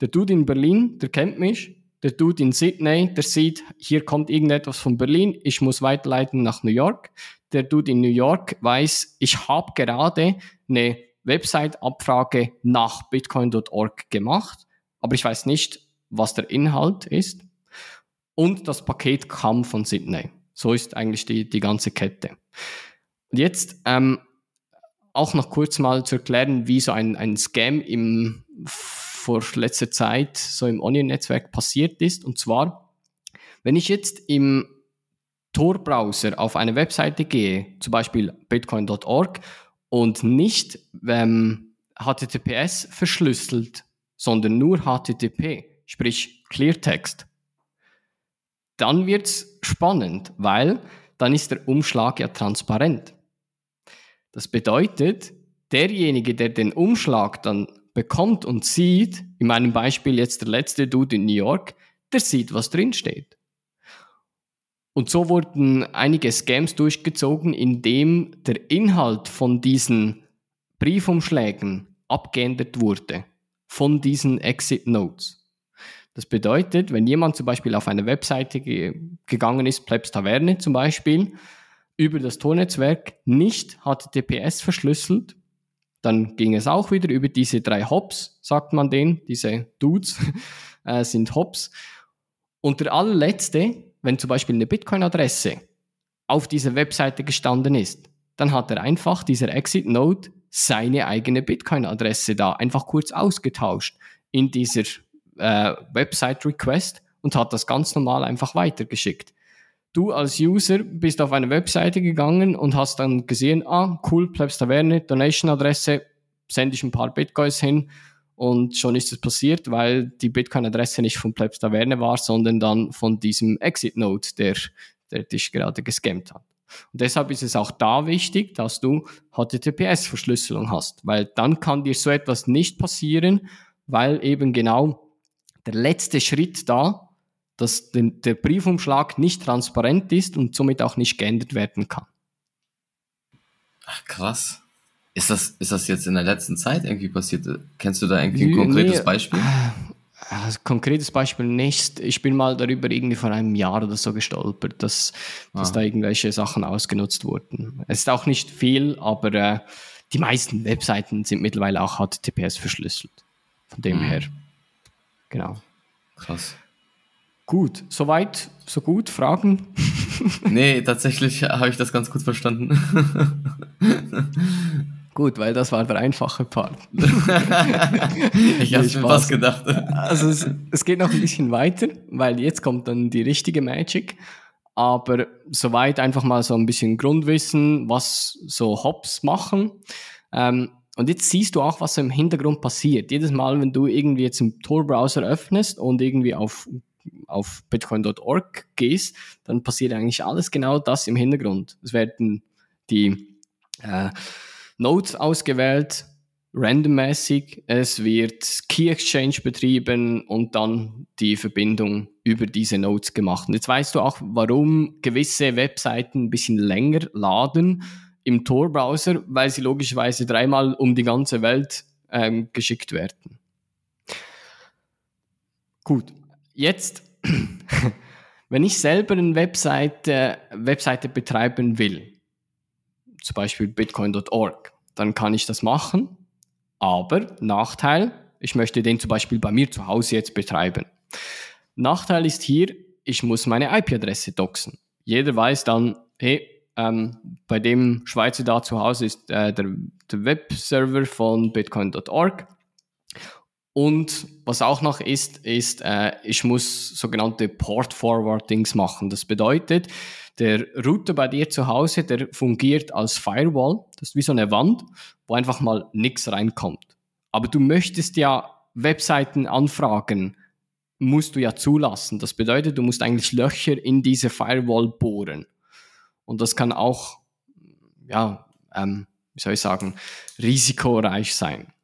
Der Dude in Berlin, der kennt mich. Der Dude in Sydney, der sieht, hier kommt irgendetwas von Berlin, ich muss weiterleiten nach New York. Der Dude in New York weiß, ich habe gerade eine Website-Abfrage nach bitcoin.org gemacht, aber ich weiß nicht, was der Inhalt ist. Und das Paket kam von Sydney. So ist eigentlich die, die ganze Kette. Und jetzt ähm, auch noch kurz mal zu erklären, wie so ein, ein Scam im vor letzter Zeit so im Onion-Netzwerk passiert ist. Und zwar, wenn ich jetzt im Tor-Browser auf eine Webseite gehe, zum Beispiel bitcoin.org, und nicht ähm, HTTPS verschlüsselt, sondern nur HTTP, sprich Cleartext, dann wird es spannend, weil dann ist der Umschlag ja transparent. Das bedeutet, derjenige, der den Umschlag dann bekommt und sieht, in meinem Beispiel jetzt der letzte Dude in New York, der sieht, was drin steht. Und so wurden einige Scams durchgezogen, indem der Inhalt von diesen Briefumschlägen abgeändert wurde von diesen Exit Notes. Das bedeutet, wenn jemand zum Beispiel auf eine Webseite ge gegangen ist, Plebs Taverne zum Beispiel, über das Tornetzwerk nicht HTTPS verschlüsselt, dann ging es auch wieder über diese drei Hops, sagt man denen, diese Dudes äh, sind Hops. Und der allerletzte, wenn zum Beispiel eine Bitcoin-Adresse auf dieser Webseite gestanden ist, dann hat er einfach dieser Exit-Node seine eigene Bitcoin-Adresse da einfach kurz ausgetauscht in dieser äh, Website-Request und hat das ganz normal einfach weitergeschickt. Du als User bist auf eine Webseite gegangen und hast dann gesehen, ah, cool, Plebs Taverne, Donation-Adresse, sende ich ein paar Bitcoins hin und schon ist es passiert, weil die Bitcoin-Adresse nicht von Plebs Taverne war, sondern dann von diesem Exit-Node, der, der dich gerade gescammt hat. Und deshalb ist es auch da wichtig, dass du HTTPS-Verschlüsselung hast, weil dann kann dir so etwas nicht passieren, weil eben genau der letzte Schritt da dass der Briefumschlag nicht transparent ist und somit auch nicht geändert werden kann. Ach, krass. Ist das, ist das jetzt in der letzten Zeit irgendwie passiert? Kennst du da irgendwie ein konkretes nee, Beispiel? Also, konkretes Beispiel nicht. Ich bin mal darüber irgendwie vor einem Jahr oder so gestolpert, dass, ah. dass da irgendwelche Sachen ausgenutzt wurden. Es ist auch nicht viel, aber äh, die meisten Webseiten sind mittlerweile auch HTTPS verschlüsselt. Von dem mhm. her. Genau. Krass. Gut, soweit, so gut. Fragen? nee, tatsächlich habe ich das ganz gut verstanden. Gut, weil das war der einfache Part. ich habe mir was gedacht. Also es, es, geht noch ein bisschen weiter, weil jetzt kommt dann die richtige Magic. Aber soweit einfach mal so ein bisschen Grundwissen, was so Hops machen. Ähm, und jetzt siehst du auch, was im Hintergrund passiert. Jedes Mal, wenn du irgendwie jetzt im Tor-Browser öffnest und irgendwie auf auf bitcoin.org gehst, dann passiert eigentlich alles genau das im Hintergrund. Es werden die äh, Nodes ausgewählt, randommäßig, es wird Key Exchange betrieben und dann die Verbindung über diese Nodes gemacht. Und jetzt weißt du auch, warum gewisse Webseiten ein bisschen länger laden im Tor-Browser, weil sie logischerweise dreimal um die ganze Welt ähm, geschickt werden. Gut, Jetzt, wenn ich selber eine Webseite, Webseite betreiben will, zum Beispiel bitcoin.org, dann kann ich das machen. Aber Nachteil, ich möchte den zum Beispiel bei mir zu Hause jetzt betreiben. Nachteil ist hier, ich muss meine IP-Adresse doxen. Jeder weiß dann, hey, ähm, bei dem Schweizer da zu Hause ist äh, der, der Webserver von bitcoin.org Und was auch noch ist, ist, äh, ich muss sogenannte Port Forwardings machen. Das bedeutet, der Router bei dir zu Hause, der fungiert als Firewall. Das ist wie so eine Wand, wo einfach mal nichts reinkommt. Aber du möchtest ja Webseiten anfragen, musst du ja zulassen. Das bedeutet, du musst eigentlich Löcher in diese Firewall bohren. Und das kann auch, ja, ähm, wie soll ich sagen, risikoreich sein.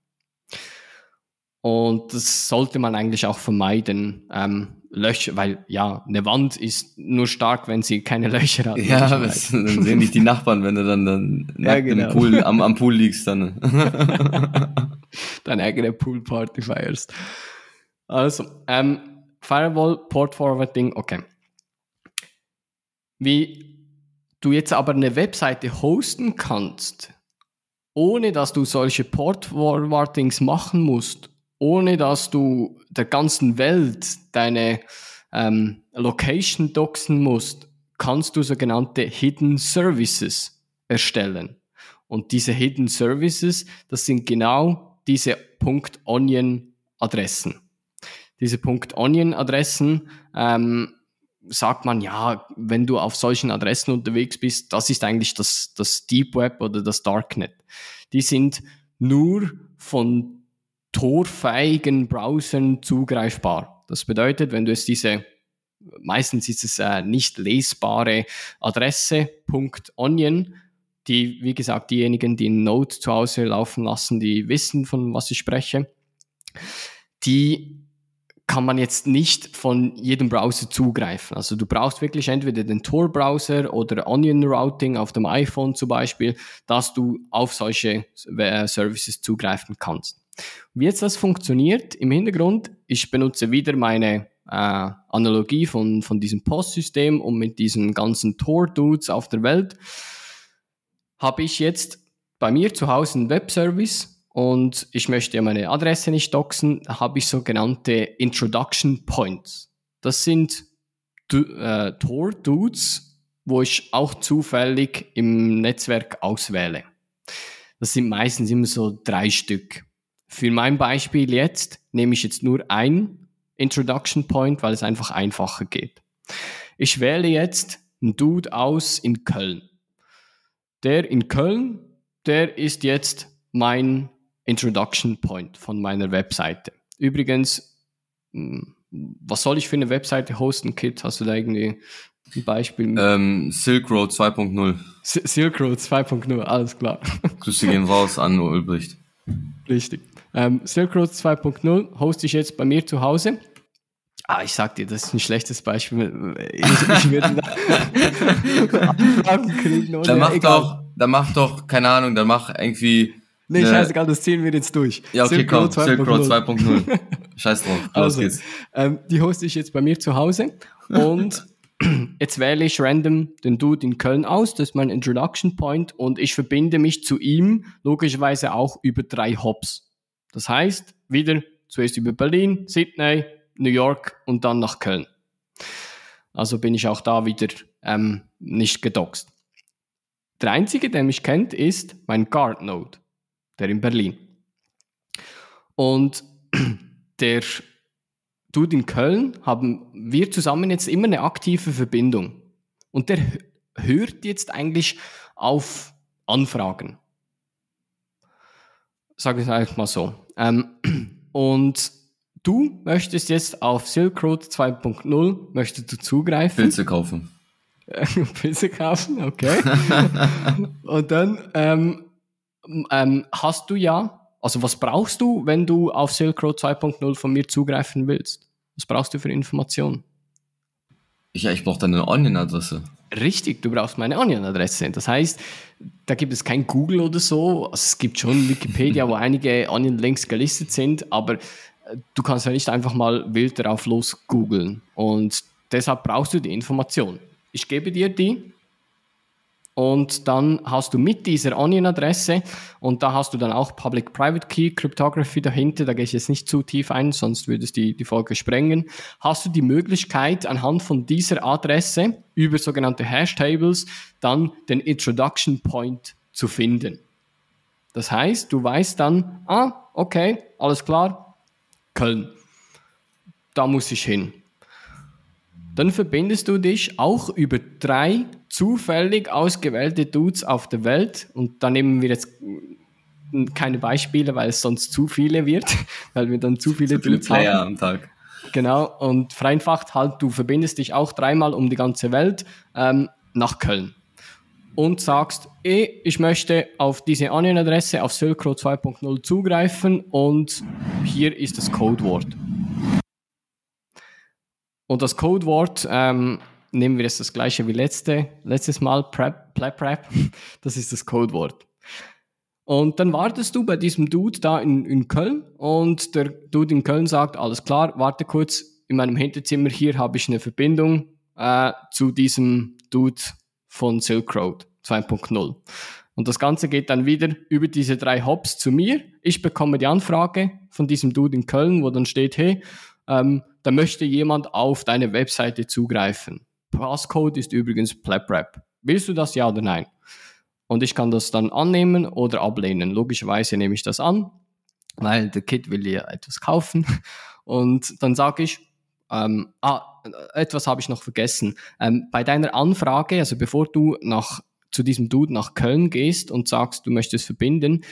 Und das sollte man eigentlich auch vermeiden. Ähm, Löcher, weil ja, eine Wand ist nur stark, wenn sie keine Löcher hat. Ja, das, dann sehen dich die Nachbarn, wenn du dann, dann Ja, genau. im Pool, am, am Pool liegst dann. Deine eigene Poolparty feierst. Also, ähm, Firewall, Port Forwarding, okay. Wie du jetzt aber eine Webseite hosten kannst, ohne dass du solche Port Forwardings machen musst, ohne dass du der ganzen Welt deine ähm, Location doxen musst, kannst du sogenannte Hidden Services erstellen. Und diese Hidden Services, das sind genau diese .onion-Adressen. Diese .onion-Adressen ähm, sagt man, ja, wenn du auf solchen Adressen unterwegs bist, das ist eigentlich das, das Deep Web oder das Darknet. Die sind nur von torfähigen Browsern zugreifbar. Das bedeutet, wenn du jetzt diese, meistens ist es äh, nicht lesbare Adresse, .onion, die, wie gesagt, diejenigen, die Node zu Hause laufen lassen, die wissen, von was ich spreche, die kann man jetzt nicht von jedem Browser zugreifen. Also du brauchst wirklich entweder den Tor-Browser oder Onion Routing auf dem iPhone zum Beispiel, dass du auf solche äh, Services zugreifen kannst. Wie jetzt das funktioniert im Hintergrund, ich benutze wieder meine äh, Analogie von, von diesem Postsystem und mit diesen ganzen Tor-Dudes auf der Welt, habe ich jetzt bei mir zu Hause einen Webservice und ich möchte ja meine Adresse nicht doxen, habe ich sogenannte Introduction Points. Das sind äh, Tor-Dudes, wo ich auch zufällig im Netzwerk auswähle. Das sind meistens immer so drei Stück. Für mein Beispiel jetzt nehme ich jetzt nur ein Introduction Point, weil es einfach einfacher geht. Ich wähle jetzt einen Dude aus in Köln. Der in Köln, der ist jetzt mein Introduction Point von meiner Webseite. Übrigens, mh, was soll ich für eine Webseite hosten, Kit? Hast du da irgendwie ein Beispiel? ähm, Silk Road 2.0. S- Silk Road 2.0, alles klar. Grüße gehen raus an Ulbricht. Richtig. Ähm, Silk Road 2.0 hoste ich jetzt bei mir zu Hause. Ah, ich sag dir, das ist ein schlechtes Beispiel. Ich, ich würde da Anfragen kriegen. Oder Dann mach egal. doch, dann mach doch, keine Ahnung, dann mach irgendwie. Nee, ne- scheißegal, das ziehen wir jetzt durch. Ja, okay, Silk komm, Silk Road 2.0. 2.0. Scheiß drauf, los Also, geht's. ähm, die hoste ich jetzt bei mir zu Hause und jetzt wähle ich random den Dude in Köln aus, das ist mein Introduction Point und ich verbinde mich zu ihm logischerweise auch über drei Hops. Das heißt, wieder zuerst über Berlin, Sydney, New York und dann nach Köln. Also bin ich auch da wieder ähm, nicht gedoxt. Der einzige, der mich kennt, ist mein Guard Node, der in Berlin. Und der Dude in Köln haben wir zusammen jetzt immer eine aktive Verbindung. Und der hört jetzt eigentlich auf Anfragen. Sag ich es einfach mal so. Ähm, und du möchtest jetzt auf Silk Road 2.0 möchtest du zugreifen. Pilze kaufen. Pilze kaufen, okay. und dann ähm, ähm, hast du ja, also was brauchst du, wenn du auf Silk Road 2.0 von mir zugreifen willst? Was brauchst du für Informationen? Ja, ich brauche dann eine Onion-Adresse. Richtig, du brauchst meine Onion-Adresse. Das heißt, da gibt es kein Google oder so. Also es gibt schon Wikipedia, wo einige Onion-Links gelistet sind, aber äh, du kannst ja nicht einfach mal wild darauf los googeln. Und deshalb brauchst du die Information. Ich gebe dir die und dann hast du mit dieser Onion-Adresse und da hast du dann auch Public-Private Key Cryptography dahinter, da gehe ich jetzt nicht zu tief ein, sonst würde es die, die Folge sprengen, hast du die Möglichkeit anhand von dieser Adresse über sogenannte Hash-Tables dann den Introduction Point zu finden. Das heißt, du weißt dann, ah, okay, alles klar, Köln. Da muss ich hin. Dann verbindest du dich auch über drei zufällig ausgewählte Dudes auf der Welt und da nehmen wir jetzt keine Beispiele, weil es sonst zu viele wird, weil wir dann zu viele, Zu viele Dudes Player haben. am Tag. Genau, und vereinfacht halt, du verbindest dich auch dreimal um die ganze Welt ähm, nach Köln und sagst, eh, ich möchte auf diese Onion-Adresse auf Silk Road 2.0 zugreifen und hier ist das Codewort. Und das Codewort, ähm, nehmen wir jetzt das gleiche wie letzte, letztes Mal, Prep, Plep, Prep, das ist das Codewort. Und dann wartest du bei diesem Dude da in, in Köln und der Dude in Köln sagt, alles klar, warte kurz, in meinem Hinterzimmer hier habe ich eine Verbindung äh, zu diesem Dude von Silk Road 2.0. Und das Ganze geht dann wieder über diese drei Hops zu mir. Ich bekomme die Anfrage von diesem Dude in Köln, wo dann steht, hey, ähm, da möchte jemand auf deine Webseite zugreifen. Passcode ist übrigens PlebRap. Willst du das ja oder nein? Und ich kann das dann annehmen oder ablehnen. Logischerweise nehme ich das an, weil der Kid will ja etwas kaufen. Und dann sage ich, ähm, ah, etwas habe ich noch vergessen. Ähm, bei deiner Anfrage, also bevor du nach, zu diesem Dude nach Köln gehst und sagst, du möchtest verbinden,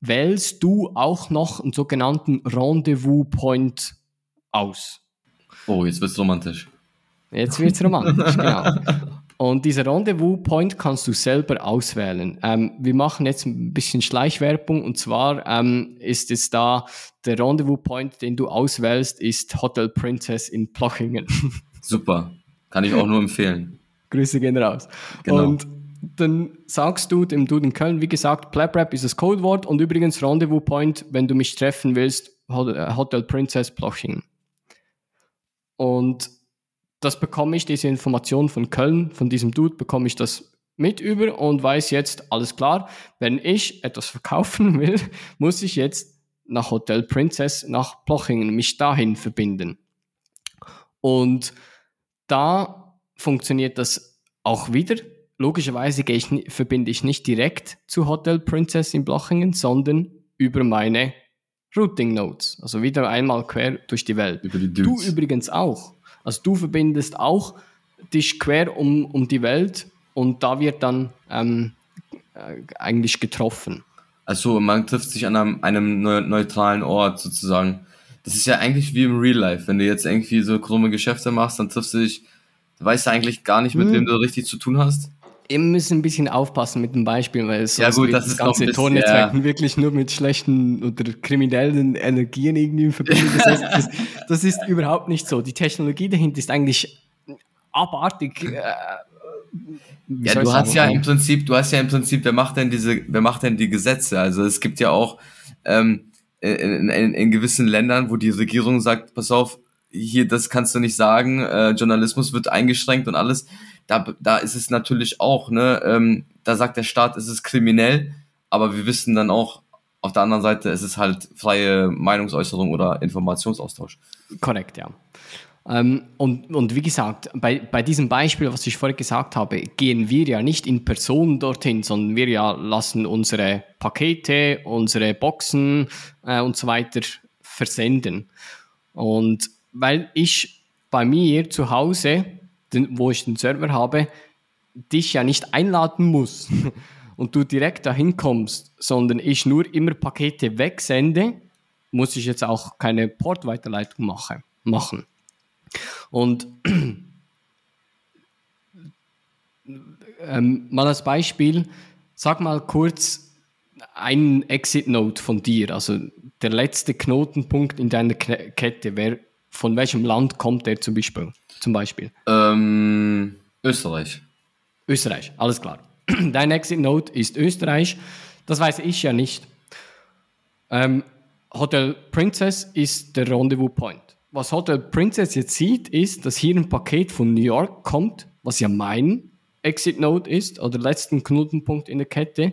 wählst du auch noch einen sogenannten Rendezvous-Point aus. Oh, jetzt wird's romantisch. Jetzt wird's romantisch, genau. Und dieser Rendezvous-Point kannst du selber auswählen. Ähm, wir machen jetzt ein bisschen Schleichwerbung und zwar ähm, ist es da, der Rendezvous-Point, den du auswählst, ist Hotel Princess in Plochingen. Super. Kann ich auch nur empfehlen. Grüße gehen raus. Genau. Und dann sagst du dem Dude in Köln, wie gesagt, PlebRap ist das Codewort und übrigens Rendezvous-Point, wenn du mich treffen willst, äh, Hotel Princess Plochingen. Und das bekomme ich, diese Information von Köln, von diesem Dude, bekomme ich das mit über und weiß jetzt, alles klar, wenn ich etwas verkaufen will, muss ich jetzt nach Hotel Princess, nach Plochingen, mich dahin verbinden. Und da funktioniert das auch wieder. Logischerweise gehe ich, verbinde ich nicht direkt zu Hotel Princess in Blochingen, sondern über meine Routing Notes. Also wieder einmal quer durch die Welt. Über die Du Dudes. übrigens auch. Also du verbindest auch dich quer um, um die Welt und da wird dann ähm, äh, eigentlich getroffen. Also man trifft sich an einem, einem neu- neutralen Ort sozusagen. Das ist ja eigentlich wie im Real Life. Wenn du jetzt irgendwie so krumme Geschäfte machst, dann triffst du dich, du weißt ja eigentlich gar nicht, mit Hm. wem du richtig zu tun hast. Wir müssen ein bisschen aufpassen mit dem Beispiel, weil sonst Ja gut, das das ganze bisschen- Tornetzwerk wirklich nur mit schlechten oder kriminellen Energien irgendwie in Verbindung gesetzt. Das, das ist überhaupt nicht so. Die Technologie dahinter ist eigentlich abartig. Äh, Ja, du hast ja im Prinzip, du hast ja im Prinzip, wer macht denn diese, wer macht denn die Gesetze? Also es gibt ja auch ähm, in, in, in gewissen Ländern, wo die Regierung sagt, pass auf, hier, das kannst du nicht sagen, äh, Journalismus wird eingeschränkt und alles. Da, da ist es natürlich auch, ne, ähm, da sagt der Staat, es ist kriminell, aber wir wissen dann auch, auf der anderen Seite, es ist halt freie Meinungsäußerung oder Informationsaustausch. Korrekt, ja. Ähm, und, und wie gesagt, bei, bei diesem Beispiel, was ich vorher gesagt habe, gehen wir ja nicht in Person dorthin, sondern wir ja lassen unsere Pakete, unsere Boxen äh, und so weiter versenden. Und weil ich bei mir zu Hause, den, wo ich den Server habe, dich ja nicht einladen muss und du direkt dahin kommst, sondern ich nur immer Pakete wegsende, muss ich jetzt auch keine Portweiterleitung mache, machen. Und ähm, mal als Beispiel, sag mal kurz einen Exit-Node von dir, also der letzte Knotenpunkt in deiner Kette, wer, von welchem Land kommt der zum Beispiel? Zum Beispiel? Ähm, Österreich. Österreich, alles klar. Dein Exit-Node ist Österreich, das weiß ich ja nicht. Ähm, Hotel Princess ist der Rendezvous-Point. Was Hotel Princess jetzt sieht, ist, dass hier ein Paket von New York kommt, was ja mein Exit-Node ist, oder letzten Knotenpunkt in der Kette,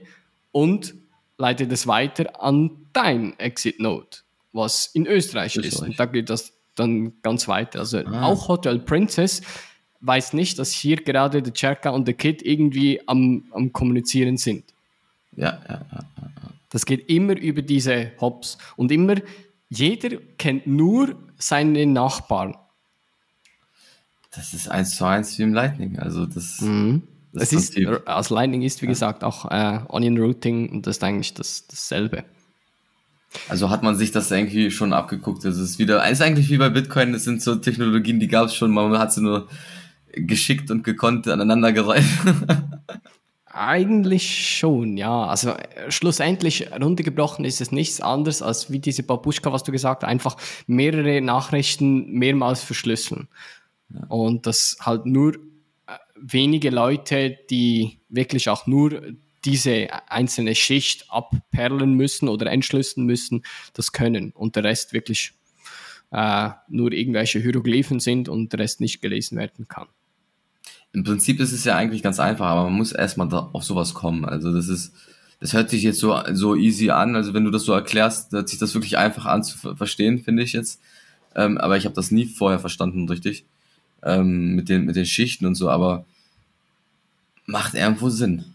und leitet es weiter an dein Exit-Node, was in Österreich, ist. Österreich. Und da geht das dann ganz weiter. Also Ah. auch Hotel Princess weiß nicht, dass hier gerade der Cherka und der Kid irgendwie am, am Kommunizieren sind. Ja, ja, ja. Das geht immer über diese Hops und immer jeder kennt nur seinen Nachbarn. Das ist eins zu eins wie im Lightning. Also das, Mhm. das Es ist, Prinzip. als Lightning ist, wie gesagt, auch äh, Onion Routing und das ist eigentlich das, dasselbe. Also hat man sich das irgendwie schon abgeguckt. Das ist wieder, es ist eigentlich wie bei Bitcoin, es sind so Technologien, die gab es schon, man hat sie nur geschickt und gekonnt aneinandergereiht. Eigentlich schon, ja. Also äh, schlussendlich runtergebrochen ist es nichts anderes als wie diese Babuschka, was du gesagt hast, einfach mehrere Nachrichten mehrmals verschlüsseln. Und das halt nur äh, wenige Leute, die wirklich auch nur diese einzelne Schicht abperlen müssen oder entschlüsseln müssen, das können. Und der Rest wirklich äh, nur irgendwelche Hieroglyphen sind und der Rest nicht gelesen werden kann. Im Prinzip ist es ja eigentlich ganz einfach, aber man muss erstmal auf sowas kommen. Also das ist, das hört sich jetzt so, so easy an. Also wenn du das so erklärst, hört sich das wirklich einfach an zu ver- verstehen, finde ich jetzt. Ähm, aber ich habe das nie vorher verstanden, richtig. Ähm, mit, den, mit den Schichten und so, aber macht irgendwo Sinn.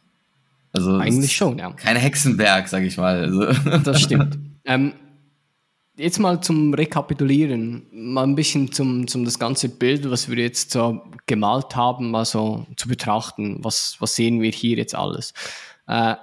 Also Eigentlich schon, ja. Kein Hexenwerk, sag ich mal. Also, Das stimmt. ähm, jetzt mal zum Rekapitulieren, mal ein bisschen zum, zum das ganze Bild, was wir jetzt so gemalt haben, mal so zu betrachten. Was, was sehen wir hier jetzt alles? Äh,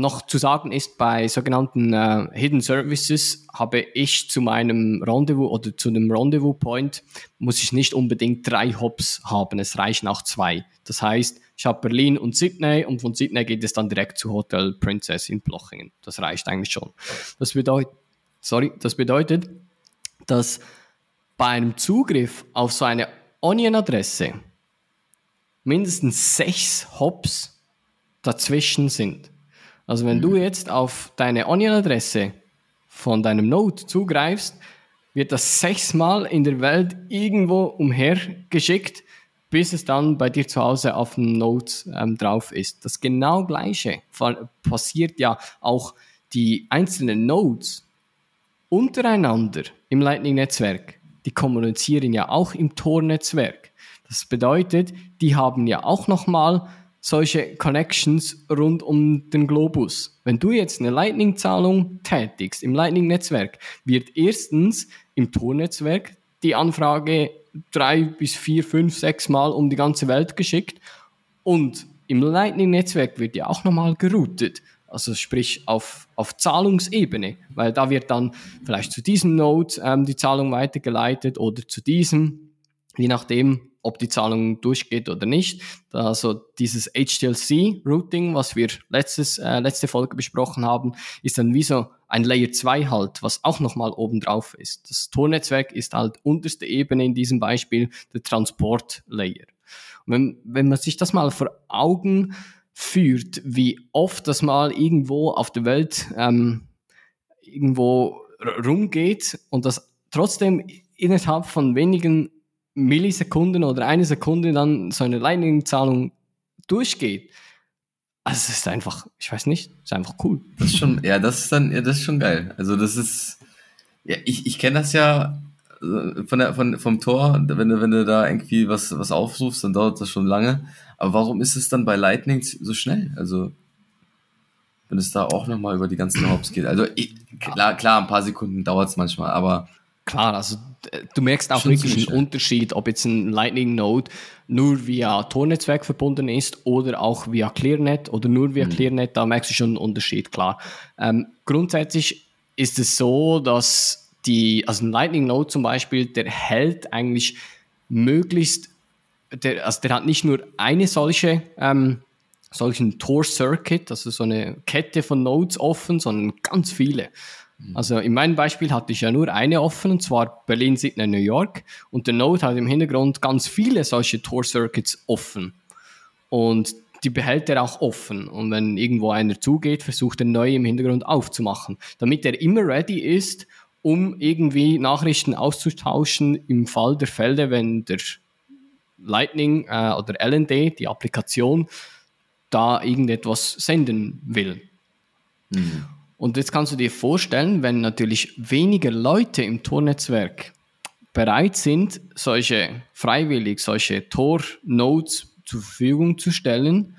noch zu sagen ist, bei sogenannten äh, Hidden Services habe ich zu meinem Rendezvous oder zu dem Rendezvous Point muss ich nicht unbedingt drei Hops haben, es reichen auch zwei. Das heißt, ich habe Berlin und Sydney und von Sydney geht es dann direkt zu Hotel Princess in Blochingen. Das reicht eigentlich schon. Das bedeutet, sorry, das bedeutet, dass bei einem Zugriff auf so eine Onion-Adresse mindestens sechs Hops dazwischen sind. Also wenn du jetzt auf deine Onion-Adresse von deinem Node zugreifst, wird das sechsmal in der Welt irgendwo umhergeschickt, bis es dann bei dir zu Hause auf dem Node ähm, drauf ist. Das genau gleiche passiert ja auch die einzelnen Nodes untereinander im Lightning-Netzwerk. Die kommunizieren ja auch im Tor-Netzwerk. Das bedeutet, die haben ja auch nochmal solche Connections rund um den Globus. Wenn du jetzt eine Lightning-Zahlung tätigst im Lightning-Netzwerk, wird erstens im Tor-Netzwerk die Anfrage drei bis vier, fünf, sechs Mal um die ganze Welt geschickt und im Lightning-Netzwerk wird ja auch nochmal geroutet. Also sprich auf, auf Zahlungsebene, weil da wird dann vielleicht zu diesem Node ähm, die Zahlung weitergeleitet oder zu diesem, je nachdem, ob die Zahlung durchgeht oder nicht. Also dieses HTLC-Routing, was wir letztes, äh, letzte Folge besprochen haben, ist dann wie so ein Layer 2 halt, was auch nochmal oben drauf ist. Das Tornetzwerk ist halt unterste Ebene in diesem Beispiel der Transport-Layer. Wenn, wenn man sich das mal vor Augen führt, wie oft das mal irgendwo auf der Welt ähm, irgendwo rumgeht und das trotzdem innerhalb von wenigen Millisekunden oder eine Sekunde dann so eine Lightning-Zahlung durchgeht. Also es ist einfach, ich weiß nicht, ist einfach cool. Das ist schon, ja, das ist dann, ja, das ist schon geil. Also das ist, ja, ich, ich kenne das ja äh, von der, von, vom Tor, wenn du, wenn du da irgendwie was, was aufrufst, dann dauert das schon lange. Aber warum ist es dann bei Lightning so schnell? Also, wenn es da auch nochmal über die ganzen Hops geht. Also, ich, klar, klar, ein paar Sekunden dauert es manchmal, aber Klar, also äh, du merkst auch wirklich einen Unterschied, ob jetzt ein Lightning Node nur via Tornetzwerk verbunden ist oder auch via ClearNet oder nur via ClearNet, da merkst du schon einen Unterschied, klar. Ähm, grundsätzlich ist es so, dass die, also ein Lightning Node zum Beispiel, der hält eigentlich möglichst, der, also der hat nicht nur eine solche, ähm, solchen Tor Circuit, also so eine Kette von Nodes offen, sondern ganz viele. Also in meinem Beispiel hatte ich ja nur eine offen, und zwar Berlin, Sydney, New York. Und der Node hat im Hintergrund ganz viele solche Tor-Circuits offen. Und die behält er auch offen. Und wenn irgendwo einer zugeht, versucht er neu im Hintergrund aufzumachen, damit er immer ready ist, um irgendwie Nachrichten auszutauschen im Fall der Fälle, wenn der Lightning äh, oder LND, die Applikation, da irgendetwas senden will. Und jetzt kannst du dir vorstellen, wenn natürlich weniger Leute im Tor-Netzwerk bereit sind, solche freiwillig, solche Tor-Nodes zur Verfügung zu stellen,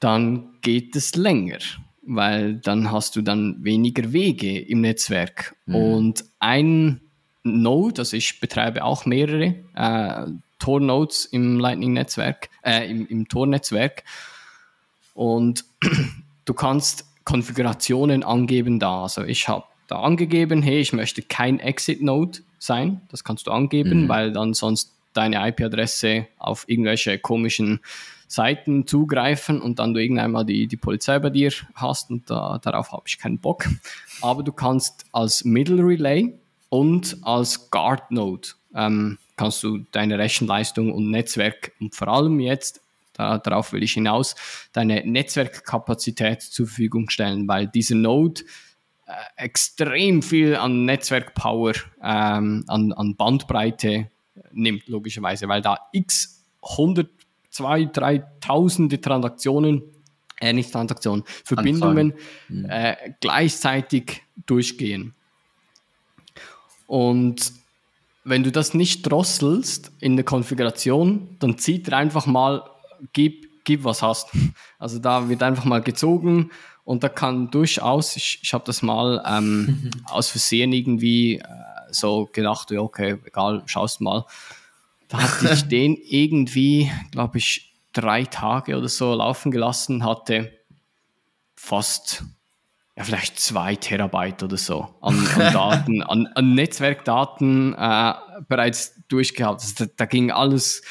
dann geht es länger. weil dann hast du dann weniger Wege im Netzwerk. Mhm. Und ein Node, also ich betreibe auch mehrere äh, Tor-Nodes im Lightning-Netzwerk, äh, im, im Tor-Netzwerk. Und du kannst Konfigurationen angeben da. Also ich habe da angegeben, hey, ich möchte kein Exit-Node sein. Das kannst du angeben, Mhm. weil dann sonst deine IP-Adresse auf irgendwelche komischen Seiten zugreifen und dann du irgendwann mal die, die Polizei bei dir hast und da, darauf habe ich keinen Bock. Aber du kannst als Middle Relay und als Guard Node ähm, kannst du deine Rechenleistung und Netzwerk und vor allem jetzt, darauf will ich hinaus, deine Netzwerkkapazität zur Verfügung stellen, weil diese Node äh, extrem viel an Netzwerkpower, ähm, an, an Bandbreite nimmt, logischerweise, weil da x 100, 2, 3000 Transaktionen, äh, nicht Transaktionen, Verbindungen äh, gleichzeitig durchgehen. Und wenn du das nicht drosselst in der Konfiguration, dann zieht er einfach mal, gib, gib was hast. Also da wird einfach mal gezogen und da kann durchaus, ich, ich habe das mal ähm, aus Versehen irgendwie äh, so gedacht, ja, okay, egal, schaust mal. Da hatte ich den irgendwie, glaube ich, drei Tage oder so laufen gelassen, hatte fast ja, vielleicht zwei Terabyte oder so an, an Daten, an, an Netzwerkdaten äh, bereits durchgehabt. Also da, da ging alles.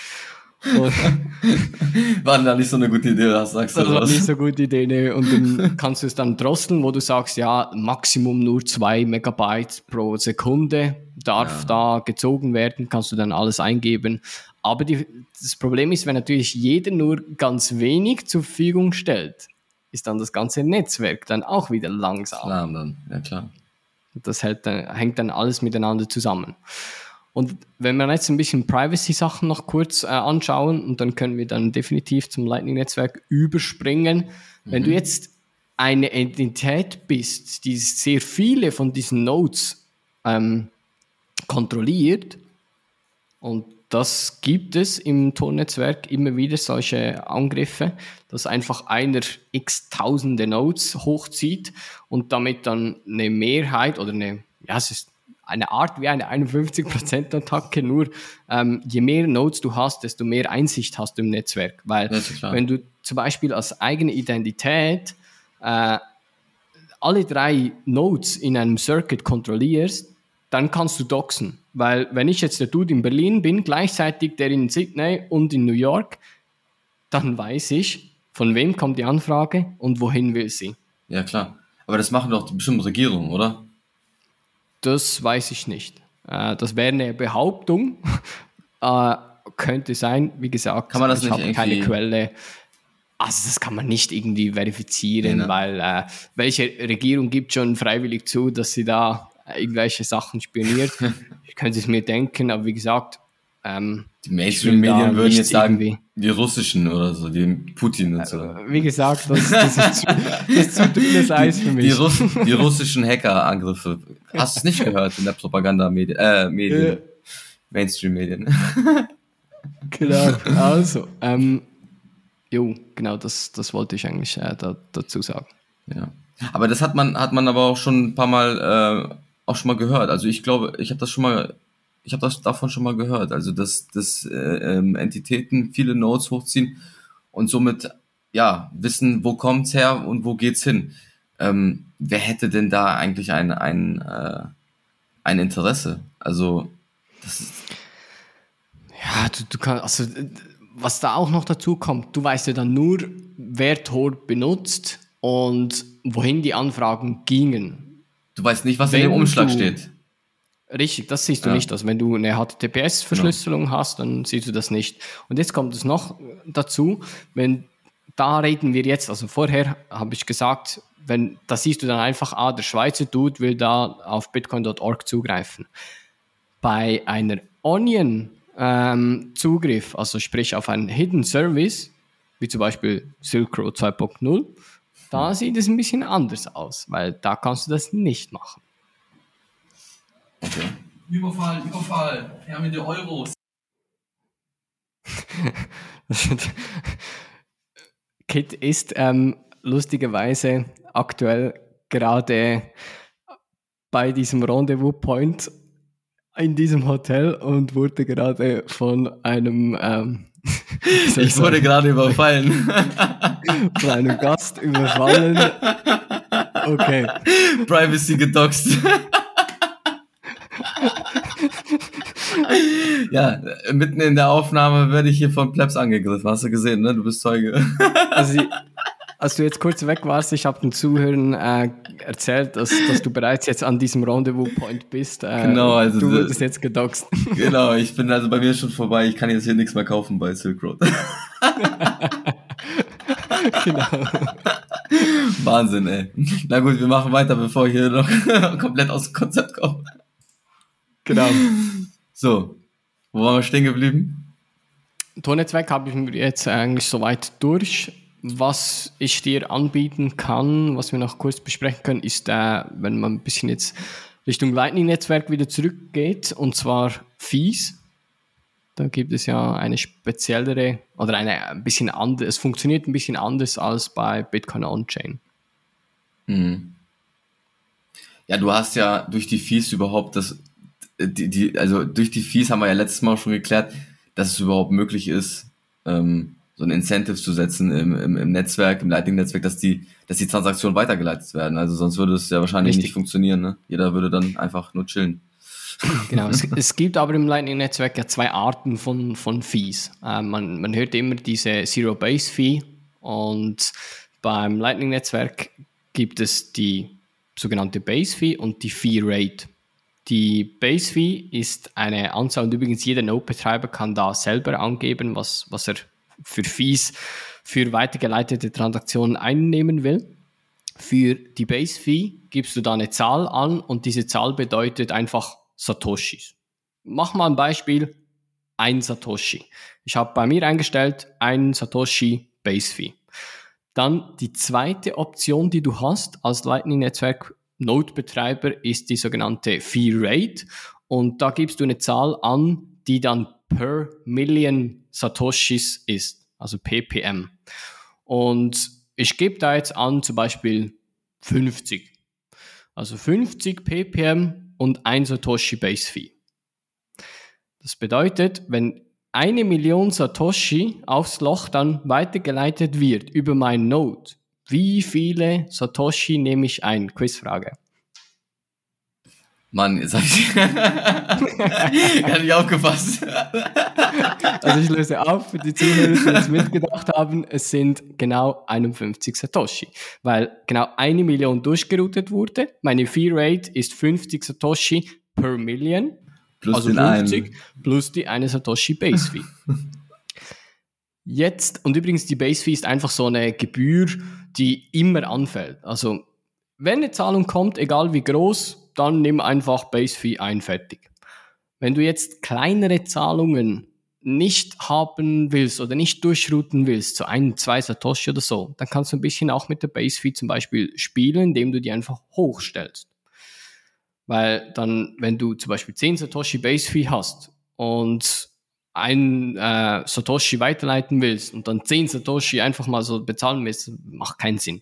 War da nicht so eine gute Idee, was sagst du? das war nicht so eine gute Idee. Ne? Und dann kannst du es dann drosseln, wo du sagst, ja, Maximum nur zwei Megabyte pro Sekunde darf da gezogen werden, kannst du dann alles eingeben. Aber die, das Problem ist, wenn natürlich jeder nur ganz wenig zur Verfügung stellt, ist dann das ganze Netzwerk dann auch wieder langsam. Klar, dann. Ja, klar. Das hält dann, hängt dann alles miteinander zusammen. Und wenn wir jetzt ein bisschen Privacy-Sachen noch kurz äh, anschauen, und dann können wir dann definitiv zum Lightning-Netzwerk überspringen. Wenn du jetzt eine Entität bist, die sehr viele von diesen Nodes ähm, kontrolliert, und das gibt es im Tor-Netzwerk immer wieder solche Angriffe, dass einfach einer x tausende Nodes hochzieht und damit dann eine Mehrheit oder eine, ja, es ist eine Art wie eine 51%-Attacke, nur ähm, je mehr Nodes du hast, desto mehr Einsicht hast du im Netzwerk. Weil wenn du zum Beispiel als eigene Identität äh, alle drei Nodes in einem Circuit kontrollierst, dann kannst du doxen. Weil wenn ich jetzt der Dude in Berlin bin, gleichzeitig der in Sydney und in New York, dann weiß ich, von wem kommt die Anfrage und wohin will sie. Ja, klar. Aber das machen doch bestimmt Regierungen, oder? Das weiß ich nicht. Äh, das wäre eine Behauptung. äh, könnte sein, wie gesagt, Kann man das ich habe keine Quelle. Also das kann man nicht irgendwie verifizieren, ne? weil äh, welche Regierung gibt schon freiwillig zu, dass sie da irgendwelche Sachen spioniert? ich könnte es mir denken, aber wie gesagt, ähm, Die Mainstream-Medien würden jetzt sagen, die russischen oder so, die Putin und so. wie gesagt, das, das, ist, zu, das ist zu dünnes Eis für mich. Die, Russ die russischen Hackerangriffe. Hast du es nicht gehört in der Propaganda-Medien, äh, Medien, Mainstream-Medien? Genau, also, ähm, jo, genau, das, das wollte ich eigentlich äh, da, dazu sagen. Ja. Aber das hat man, hat man aber auch schon ein paar Mal äh, auch schon mal gehört. Also ich glaube, ich habe das schon mal, ich habe das davon schon mal gehört. Also dass, dass äh, ähm, Entitäten viele Nodes hochziehen und somit ja wissen, wo kommt's her und wo geht's hin. Ähm, wer hätte denn da eigentlich ein, ein, äh, ein Interesse? Also das ist, Ja, du, du kannst, also, was da auch noch dazu kommt, du weißt ja dann nur, wer Tor benutzt und wohin die Anfragen gingen. du weißt nicht, was in dem Wenn Umschlag du- steht. Richtig, das siehst du Ja. nicht. Also wenn du eine HTTPS-Verschlüsselung hast, dann siehst du das nicht. Und jetzt kommt es noch dazu, wenn da reden wir jetzt, also vorher habe ich gesagt, wenn da siehst du dann einfach, ah, der Schweizer Dude will da auf bitcoin.org zugreifen. Bei einer Onion ähm, Zugriff, also sprich auf einen Hidden Service, wie zum Beispiel Silk Road 2.0, da sieht es ein bisschen anders aus, weil da kannst du das nicht machen. Okay. Überfall, Überfall. Wir haben die Euros. Kit ist ähm, lustigerweise aktuell gerade bei diesem Rendezvous-Point in diesem Hotel und wurde gerade von einem ähm, ich wurde gerade überfallen. von einem Gast überfallen. Okay. Privacy gedoxt. Ja, mitten in der Aufnahme werde ich hier von Plebs angegriffen. Hast du gesehen, ne? Du bist Zeuge. Also, als du jetzt kurz weg warst, ich habe den Zuhörern äh, erzählt, dass, dass du bereits jetzt an diesem Rendezvous-Point bist. Äh, Genau, also du wurdest jetzt gedoxt. genau, ich bin also bei mir schon vorbei. Ich kann jetzt hier nichts mehr kaufen bei Silk Road. genau. Wahnsinn, ey. Na gut, wir machen weiter, bevor ich hier noch komplett aus dem Konzept komme. genau. So, wo waren wir stehen geblieben? Tornetzwerk habe ich mir jetzt eigentlich soweit durch. Was ich dir anbieten kann, was wir noch kurz besprechen können, ist, äh, wenn man ein bisschen jetzt Richtung Lightning-Netzwerk wieder zurückgeht, und zwar Fees. Da gibt es ja eine speziellere oder eine ein bisschen andere, es funktioniert ein bisschen anders als bei Bitcoin On-Chain. Mhm. Ja, du hast ja durch die Fees überhaupt das, die, die, also durch die Fees haben wir ja letztes Mal schon geklärt, dass es überhaupt möglich ist, ähm, so ein Incentive zu setzen im, im, im Netzwerk, im Lightning-Netzwerk, dass die, dass die Transaktionen weitergeleitet werden. Also sonst würde es ja wahrscheinlich Richtig. nicht funktionieren. Ne? Jeder würde dann einfach nur chillen. Genau, es, es gibt aber im Lightning-Netzwerk ja zwei Arten von, von Fees. Äh, man, man hört immer diese Zero-Base-Fee und beim Lightning-Netzwerk gibt es die sogenannte Base-Fee und die Fee-Rate. Die Base-Fee ist eine Anzahl und übrigens jeder Node-Betreiber kann da selber angeben, was, was er für Fees für weitergeleitete Transaktionen einnehmen will. Für die Base Fee gibst du da eine Zahl an und diese Zahl bedeutet einfach Satoshis. Mach mal ein Beispiel, ein Satoshi. Ich habe bei mir eingestellt ein Satoshi Base Fee. Dann die zweite Option, die du hast als Lightning Netzwerk Node-Betreiber, ist die sogenannte Fee Rate. Und da gibst du eine Zahl an, die dann per Million Satoshis ist, also ppm. Und ich gebe da jetzt an, zum Beispiel 50. Also 50 ppm und ein Satoshi Base Fee. Das bedeutet, wenn eine Million Satoshi aufs Loch dann weitergeleitet wird über mein Node, wie viele Satoshi nehme ich ein? Quizfrage. Mann, jetzt hab ich gar nicht aufgepasst. Also ich löse auf für die Zuhörer, die es mitgedacht haben. Es sind genau 51 Satoshi, weil genau eine Million durchgeroutet wurde. Meine Fee Rate ist 50 Satoshi per Million. Plus also den 50 einen. plus die eine Satoshi Base Fee. Jetzt, und übrigens die Base Fee ist einfach so eine Gebühr, die immer anfällt. Also wenn eine Zahlung kommt, egal wie groß, dann nimm einfach Base Fee ein, fertig. Wenn du jetzt kleinere Zahlungen nicht haben willst oder nicht durchrouten willst, so ein, zwei Satoshi oder so, dann kannst du ein bisschen auch mit der Base Fee zum Beispiel spielen, indem du die einfach hochstellst. Weil dann, wenn du zum Beispiel 10 Satoshi Base Fee hast und ein äh, Satoshi weiterleiten willst und dann 10 Satoshi einfach mal so bezahlen willst, macht keinen Sinn.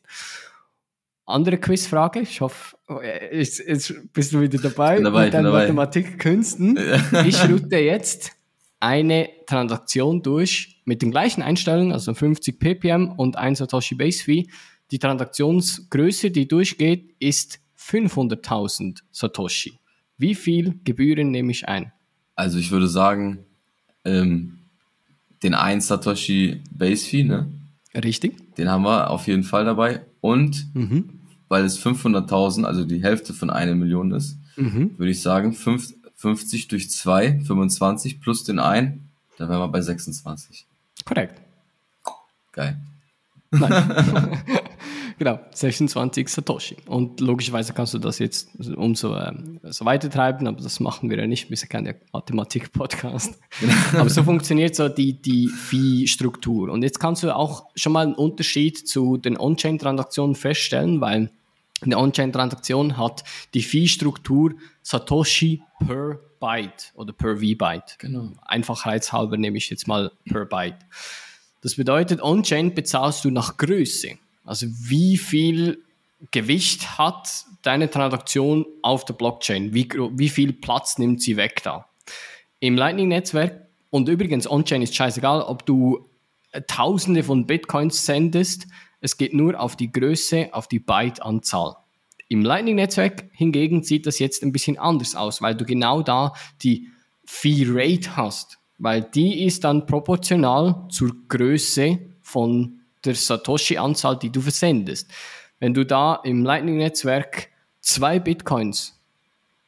Andere Quizfrage, ich hoffe, oh, jetzt, jetzt bist du wieder dabei, dabei, mit deinen. Mathematikkünsten. Ich route jetzt eine Transaktion durch mit den gleichen Einstellungen, also 50 ppm und 1 Satoshi Base Fee. Die Transaktionsgröße, die durchgeht, ist 500.000 Satoshi. Wie viel Gebühren nehme ich ein? Also ich würde sagen, ähm, den 1 Satoshi Base Fee, ne? Richtig? Den haben wir auf jeden Fall dabei. Und Mhm. weil es 500.000, also die Hälfte von einer Million ist, Mhm. würde ich sagen, fünf- 50 durch 2, 25 plus den 1, dann wären wir bei 26. Korrekt. Geil. Genau, 26 Satoshi. Und logischerweise kannst du das jetzt umso ähm, so weitertreiben, aber das machen wir ja nicht. Wir sind kein Mathematik-Podcast. aber so funktioniert so die, die Fee-Struktur. Und jetzt kannst du auch schon mal einen Unterschied zu den On-Chain-Transaktionen feststellen, weil eine On-Chain-Transaktion hat die Fee-Struktur Satoshi per Byte oder per V-Byte. Genau. Einfachheitshalber nehme ich jetzt mal per Byte. Das bedeutet, On-Chain bezahlst du nach Größe. Also wie viel Gewicht hat deine Transaktion auf der Blockchain? Wie, wie viel Platz nimmt sie weg da? Im Lightning-Netzwerk, und übrigens, On-Chain ist scheißegal, ob du Tausende von Bitcoins sendest, es geht nur auf die Größe, auf die Byte-Anzahl. Im Lightning-Netzwerk hingegen sieht das jetzt ein bisschen anders aus, weil du genau da die Fee-Rate hast, weil die ist dann proportional zur Größe von der Satoshi-Anzahl, die du versendest. Wenn du da im Lightning-Netzwerk zwei Bitcoins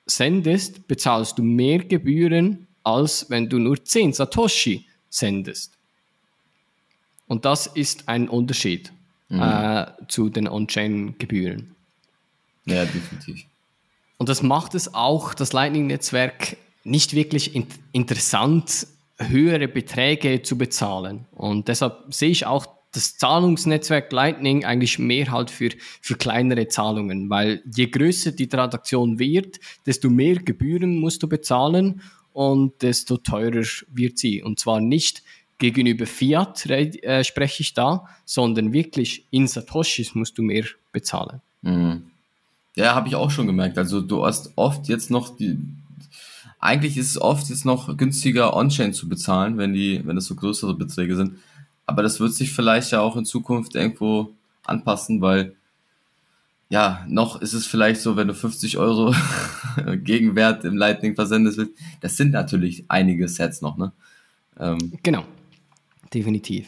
sendest, bezahlst du mehr Gebühren, als wenn du nur 10 Satoshi sendest. Und das ist ein Unterschied mhm. äh, zu den On-Chain-Gebühren. Ja, definitiv. Und das macht es auch, das Lightning-Netzwerk, nicht wirklich in interessant, höhere Beträge zu bezahlen. Und deshalb sehe ich auch das Zahlungsnetzwerk Lightning eigentlich mehr halt für, für kleinere Zahlungen, weil je größer die Transaktion wird, desto mehr Gebühren musst du bezahlen und desto teurer wird sie. Und zwar nicht gegenüber Fiat äh, spreche ich da, sondern wirklich in Satoshis musst du mehr bezahlen. Mhm. Ja, habe ich auch schon gemerkt. Also du hast oft jetzt noch die, eigentlich ist es oft jetzt noch günstiger On-Chain zu bezahlen, wenn die, wenn das so größere Beträge sind. Aber das wird sich vielleicht ja auch in Zukunft irgendwo anpassen, weil ja, noch ist es vielleicht so, wenn du 50 Euro Gegenwert im Lightning versendest, das sind natürlich einige Sets noch, ne? Ähm, genau, definitiv.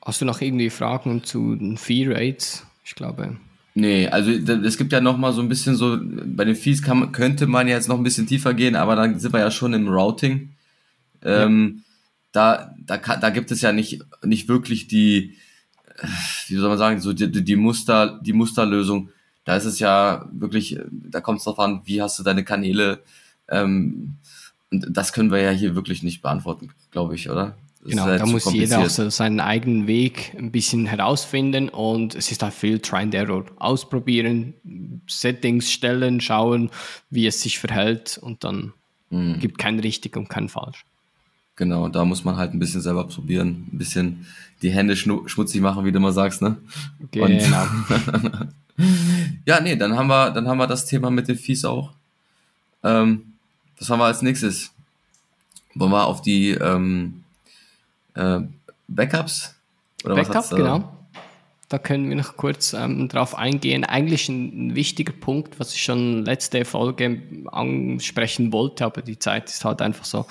Hast du noch irgendwie Fragen zu den Fee Rates? Ich glaube. Nee, also es gibt ja noch mal so ein bisschen so, bei den Fees kann, könnte man jetzt noch ein bisschen tiefer gehen, aber dann sind wir ja schon im Routing. Ähm, ja. Da, da, da gibt es ja nicht, nicht wirklich die, wie soll man sagen, so die, die Muster, die Musterlösung. Da ist es ja wirklich, da kommt es drauf an, wie hast du deine Kanäle. Ähm, und das können wir ja hier wirklich nicht beantworten, glaube ich, oder? Das genau, da muss jeder auch so seinen eigenen Weg ein bisschen herausfinden und es ist halt viel Try and Error. Ausprobieren, Settings stellen, schauen, wie es sich verhält und dann mhm. gibt kein richtig und kein falsch. Genau, da muss man halt ein bisschen selber probieren, ein bisschen die Hände schmutzig machen, wie du immer sagst, ne? Genau. ja, nee, dann haben wir, dann haben wir das Thema mit den Fees auch. Ähm, was haben wir als nächstes? Wollen wir auf die ähm, äh, Backups? Oder Backup, genau. Da können wir noch kurz ähm, drauf eingehen. Eigentlich ein, ein, wichtiger Punkt, was ich schon letzte Folge ansprechen wollte, aber die Zeit ist halt einfach so.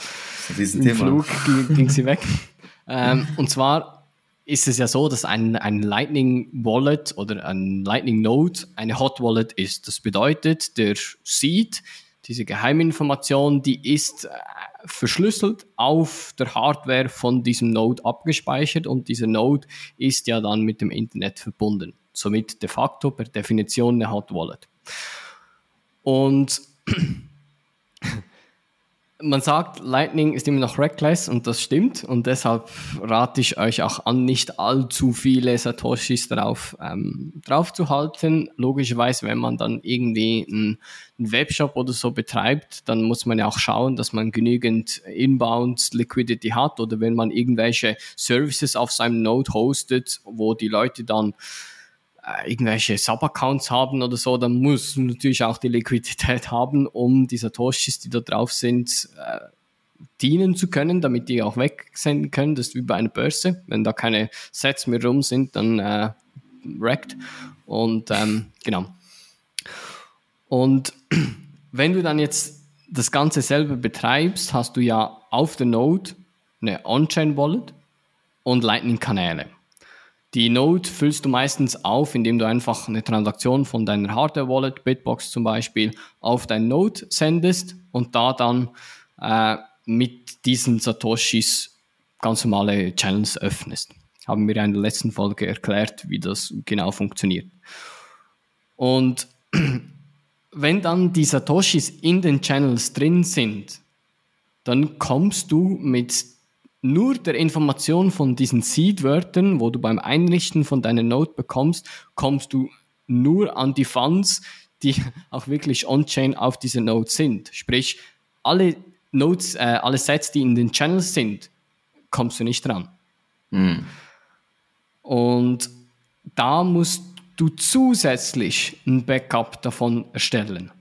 Im Thema. Flug ging, ging sie weg. ähm, und zwar ist es ja so, dass ein, ein Lightning Wallet oder ein Lightning Node eine Hot Wallet ist. Das bedeutet, der Seed diese Geheiminformation, die ist verschlüsselt auf der Hardware von diesem Node abgespeichert und dieser Node ist ja dann mit dem Internet verbunden. Somit de facto per Definition eine Hot Wallet. Und man sagt, Lightning ist immer noch reckless und das stimmt und deshalb rate ich euch auch an, nicht allzu viele Satoshis drauf, ähm, drauf zu halten. Logischerweise, wenn man dann irgendwie einen, Webshop oder so betreibt, dann muss man ja auch schauen, dass man genügend Inbound Liquidity hat oder wenn man irgendwelche Services auf seinem Node hostet, wo die Leute dann irgendwelche Sub-Accounts haben oder so, dann muss natürlich auch die Liquidität haben, um die Satoshis, die da drauf sind, äh, dienen zu können, damit die auch wegsenden können. Das ist wie bei einer Börse. Wenn da keine Sets mehr rum sind, dann äh, wreckt. Und ähm, genau. Und wenn du dann jetzt das Ganze selber betreibst, hast du ja auf der Node eine On-Chain-Wallet und Lightning-Kanäle. Die Node füllst du meistens auf, indem du einfach eine Transaktion von deiner Hardware-Wallet, Bitbox zum Beispiel, auf dein Node sendest und da dann äh, mit diesen Satoshis ganz normale Channels öffnest. Haben wir in der letzten Folge erklärt, wie das genau funktioniert. Und wenn dann die Satoshis in den Channels drin sind, dann kommst du mit nur der Information von diesen Seed-Wörtern, wo du beim Einrichten von deiner Node bekommst, kommst du nur an die Funds, die auch wirklich on-chain auf dieser Node sind. Sprich, alle Nodes, äh, alle Sets, die in den Channels sind, kommst du nicht dran. Mhm. Und da musst du zusätzlich ein Backup davon erstellen.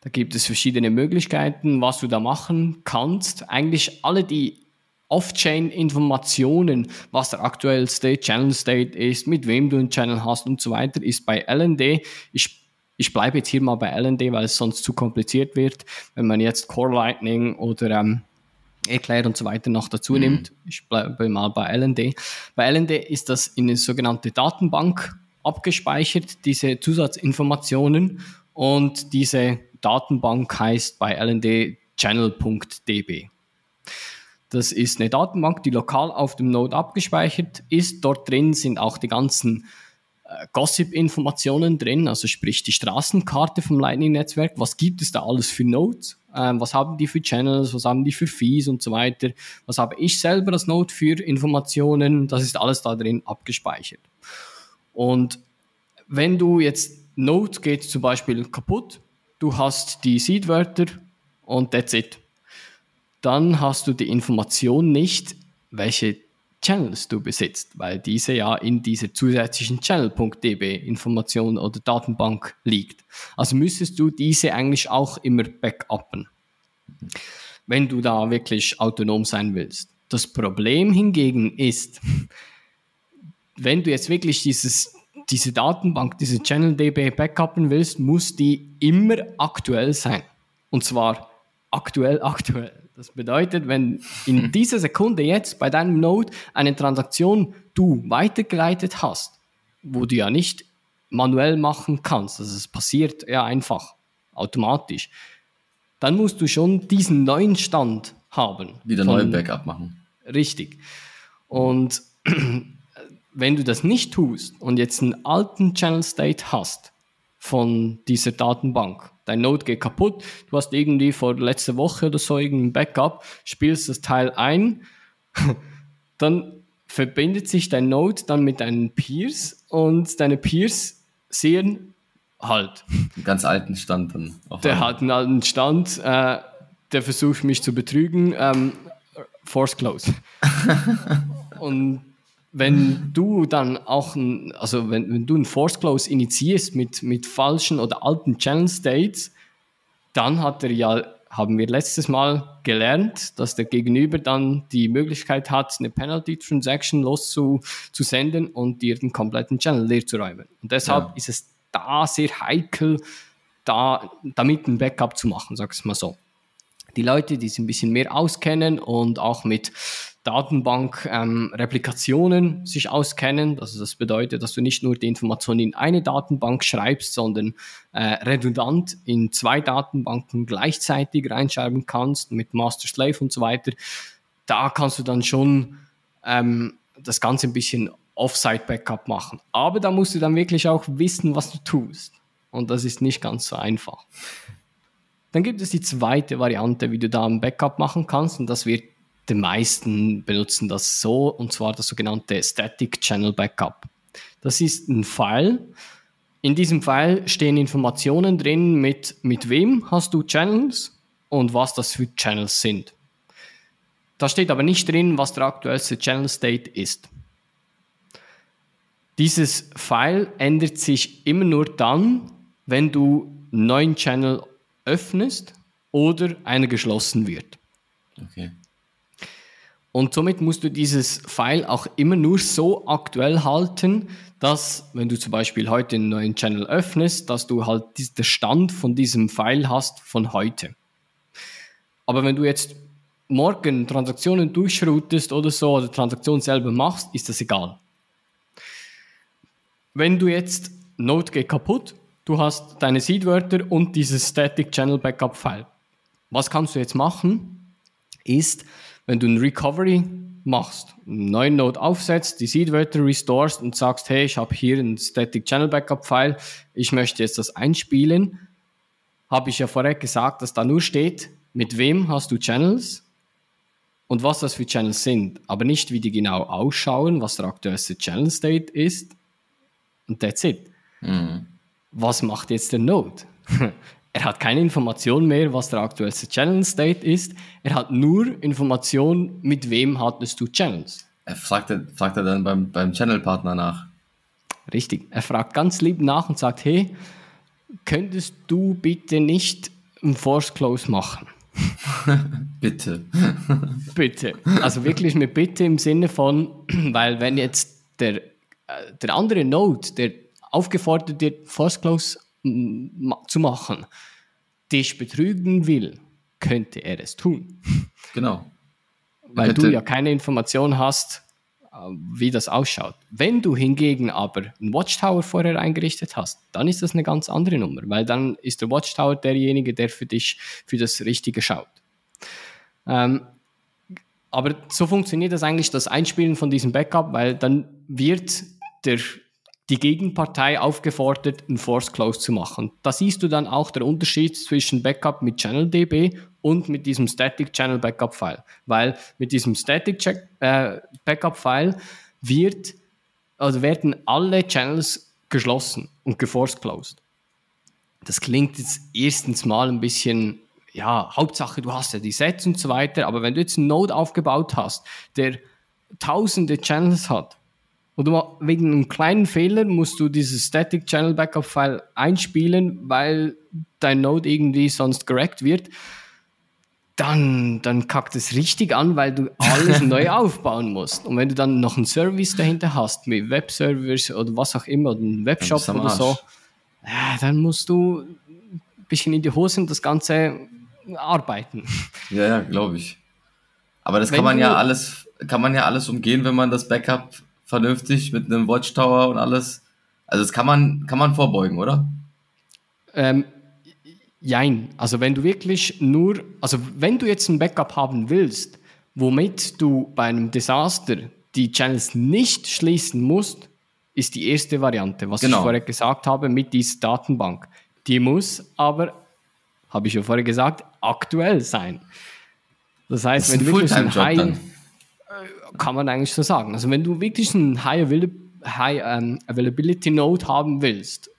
Da gibt es verschiedene Möglichkeiten, was du da machen kannst. Eigentlich alle die Off-Chain-Informationen, was der aktuellste Channel-State ist, mit wem du einen Channel hast und so weiter, ist bei LND. Ich, ich bleibe jetzt hier mal bei LND, weil es sonst zu kompliziert wird, wenn man jetzt Core Lightning oder ähm, Eclair und so weiter noch dazu mhm. nimmt. Ich bleibe mal bei LND. Bei LND ist das in eine sogenannte Datenbank abgespeichert, diese Zusatzinformationen und diese Datenbank heißt bei LND channel.db. Das ist eine Datenbank, die lokal auf dem Node abgespeichert ist. Dort drin sind auch die ganzen äh, Gossip-Informationen drin, also sprich die Straßenkarte vom Lightning-Netzwerk. Was gibt es da alles für Nodes? Ähm, was haben die für Channels? Was haben die für Fees und so weiter? Was habe ich selber als Node für Informationen? Das ist alles da drin abgespeichert. Und wenn du jetzt Node geht zum Beispiel kaputt, du hast die Seed-Wörter und that's it dann hast du die Information nicht, welche Channels du besitzt, weil diese ja in dieser zusätzlichen Channel.db Information oder Datenbank liegt. Also müsstest du diese eigentlich auch immer backuppen, wenn du da wirklich autonom sein willst. Das Problem hingegen ist, wenn du jetzt wirklich dieses, diese Datenbank, diese Channel.db backuppen willst, muss die immer aktuell sein. Und zwar aktuell, aktuell. Das bedeutet, wenn in dieser Sekunde jetzt bei deinem Node eine Transaktion du weitergeleitet hast, wo du ja nicht manuell machen kannst, also es passiert ja einfach automatisch, dann musst du schon diesen neuen Stand haben. Wieder neue Backup machen. Richtig. Und wenn du das nicht tust und jetzt einen alten Channel State hast von dieser Datenbank, dein Node geht kaputt, du hast irgendwie vor letzter Woche oder so irgendein Backup, spielst das Teil ein, dann verbindet sich dein Node dann mit deinen Peers und deine Peers sehen halt. Einen ganz alten Stand dann. der einmal. hat einen alten Stand, äh, der versucht mich zu betrügen. Ähm, force close. und wenn du dann auch, ein, also wenn, wenn du ein Force Close initiierst mit, mit falschen oder alten Channel States, dann hat er ja, haben wir letztes Mal gelernt, dass der Gegenüber dann die Möglichkeit hat, eine Penalty Transaction loszusenden und dir den kompletten Channel leer zu räumen. Und deshalb ja. ist es da sehr heikel, da, damit ein Backup zu machen, sag ich mal so. Die Leute, die sich ein bisschen mehr auskennen und auch mit Datenbank-Replikationen ähm, sich auskennen. Also das bedeutet, dass du nicht nur die Informationen in eine Datenbank schreibst, sondern äh, redundant in zwei Datenbanken gleichzeitig reinschreiben kannst mit Master-Slave und so weiter. Da kannst du dann schon ähm, das Ganze ein bisschen Offsite-Backup machen. Aber da musst du dann wirklich auch wissen, was du tust. Und das ist nicht ganz so einfach. Dann gibt es die zweite Variante, wie du da ein Backup machen kannst, und das wird die meisten benutzen das so, und zwar das sogenannte Static Channel Backup. Das ist ein File. In diesem File stehen Informationen drin, mit, mit wem hast du Channels und was das für Channels sind. Da steht aber nicht drin, was der aktuellste Channel State ist. Dieses File ändert sich immer nur dann, wenn du einen neuen Channel öffnest oder einer geschlossen wird. Okay. Und somit musst du dieses File auch immer nur so aktuell halten, dass, wenn du zum Beispiel heute einen neuen Channel öffnest, dass du halt den Stand von diesem File hast von heute. Aber wenn du jetzt morgen Transaktionen durchroutest oder so, oder Transaktionen selber machst, ist das egal. Wenn du jetzt Node geht kaputt, du hast deine Seedwörter und dieses Static Channel Backup File. Was kannst du jetzt machen? Ist, wenn du ein Recovery machst, einen neuen Node aufsetzt, die Seed-Wörter restorest und sagst, hey, ich habe hier ein Static Channel Backup File, ich möchte jetzt das einspielen, habe ich ja vorher gesagt, dass da nur steht, mit wem hast du Channels und was das für Channels sind, aber nicht, wie die genau ausschauen, was der aktuellste Channel State ist und that's it. Mhm. Was macht jetzt der Node? Er hat keine Information mehr, was der aktuellste Channel State ist. Er hat nur Information, mit wem hattest du Channels. Er fragt, fragt er dann beim, beim Channel-Partner nach. richtig. Er fragt ganz lieb nach und sagt, hey, könntest du bitte nicht ein Force Close machen? Bitte. Bitte. Also wirklich mit Bitte im Sinne von, weil wenn jetzt der, äh, der andere Node, der aufgefordert wird, Force Close zu machen, dich betrügen will, könnte er es tun. Genau. Weil du ja keine Information hast, äh, wie das ausschaut. Wenn du hingegen aber einen Watchtower vorher eingerichtet hast, dann ist das eine ganz andere Nummer, weil dann ist der Watchtower derjenige, der für dich für das Richtige schaut. Ähm, aber so funktioniert das eigentlich, das Einspielen von diesem Backup, weil dann wird der, die Gegenpartei aufgefordert, ein Force Close zu machen. Da siehst du dann auch der Unterschied zwischen Backup mit ChannelDB und mit diesem Static Channel Backup File. Weil mit diesem Static Check, äh, Backup File wird, also werden alle Channels geschlossen und geforce closed. Das klingt jetzt erstens mal ein bisschen, ja, Hauptsache du hast ja die Sets und so weiter, aber wenn du jetzt einen Node aufgebaut hast, der tausende Channels hat, ma- wegen einem kleinen Fehler musst du dieses Static Channel Backup File einspielen, weil dein Node irgendwie sonst gerackt wird, dann, dann kackt es richtig an, weil du alles neu aufbauen musst. Und wenn du dann noch einen Service dahinter hast, mit Webservers oder was auch immer, oder einen Webshop oder so, ja, dann musst du ein bisschen in die Hose und das Ganze arbeiten. Ja, ja, glaube ich. Aber das Wenn kann man ja alles, kann man ja alles umgehen, wenn man das Backup vernünftig mit einem Watchtower und alles. Also das kann man, kann man vorbeugen, oder? Ähm, jein. Also wenn du wirklich nur, also wenn du jetzt ein Backup haben willst, womit du bei einem Desaster die Channels nicht schließen musst, ist die erste Variante, was Genau. ich vorher gesagt habe mit dieser Datenbank. Die muss aber, habe ich ja vorher gesagt, aktuell sein. Das heißt, Das wenn du wirklich ein High, dann. Kann man eigentlich so sagen. Also wenn du wirklich einen High, ähm, Availability Node haben willst,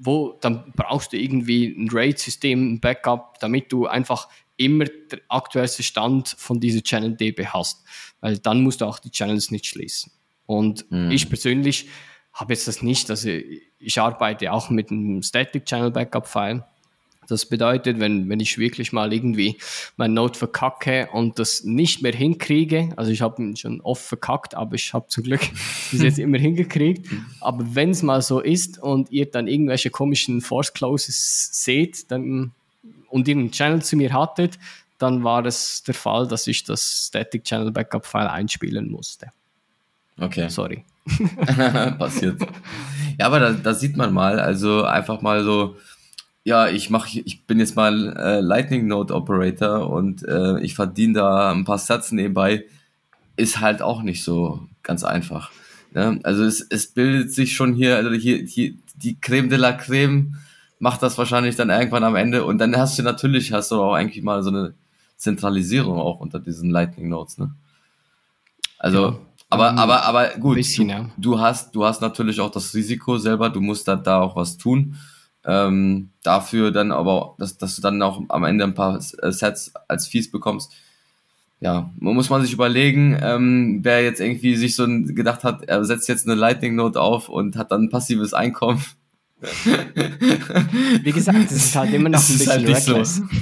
wo dann brauchst du irgendwie ein RAID-System, ein Backup, damit du einfach immer der aktuellste Stand von dieser Channel DB hast, weil dann musst du auch die Channels nicht schließen. Und Mhm. ich persönlich habe jetzt das nicht, also ich arbeite auch mit einem Static Channel Backup File. Das bedeutet, wenn, wenn ich wirklich mal irgendwie mein Node verkacke und das nicht mehr hinkriege, also ich habe ihn schon oft verkackt, aber ich habe zum Glück bis jetzt immer hingekriegt. Aber wenn es mal so ist und ihr dann irgendwelche komischen Force Closes seht dann, und irgendeinen Channel zu mir hattet, dann war es der Fall, dass ich das Static Channel Backup File einspielen musste. Okay. Sorry. Passiert. Ja, aber da, da sieht man mal, also einfach mal so, ja, ich mache, ich bin jetzt mal äh, Lightning Node Operator und äh, ich verdiene da ein paar Sats nebenbei, ist halt auch nicht so ganz einfach. Ne? Also es, es bildet sich schon hier, also hier, hier die Creme de la Creme macht das wahrscheinlich dann irgendwann am Ende und dann hast du natürlich, hast du auch eigentlich mal so eine Zentralisierung auch unter diesen Lightning Nodes, ne? Also, Ja. aber, Ähm, aber, aber gut, bisschen, du, ja. du hast, du hast natürlich auch das Risiko selber, du musst da, da auch was tun. Ähm, dafür dann aber, dass, dass du dann auch am Ende ein paar äh, Sets als Fees bekommst. Ja, man muss man sich überlegen, ähm, wer jetzt irgendwie sich so gedacht hat, er setzt jetzt eine Lightning Note auf und hat dann ein passives Einkommen. Wie gesagt, es ist halt immer noch ein bisschen halt nicht so. reckless.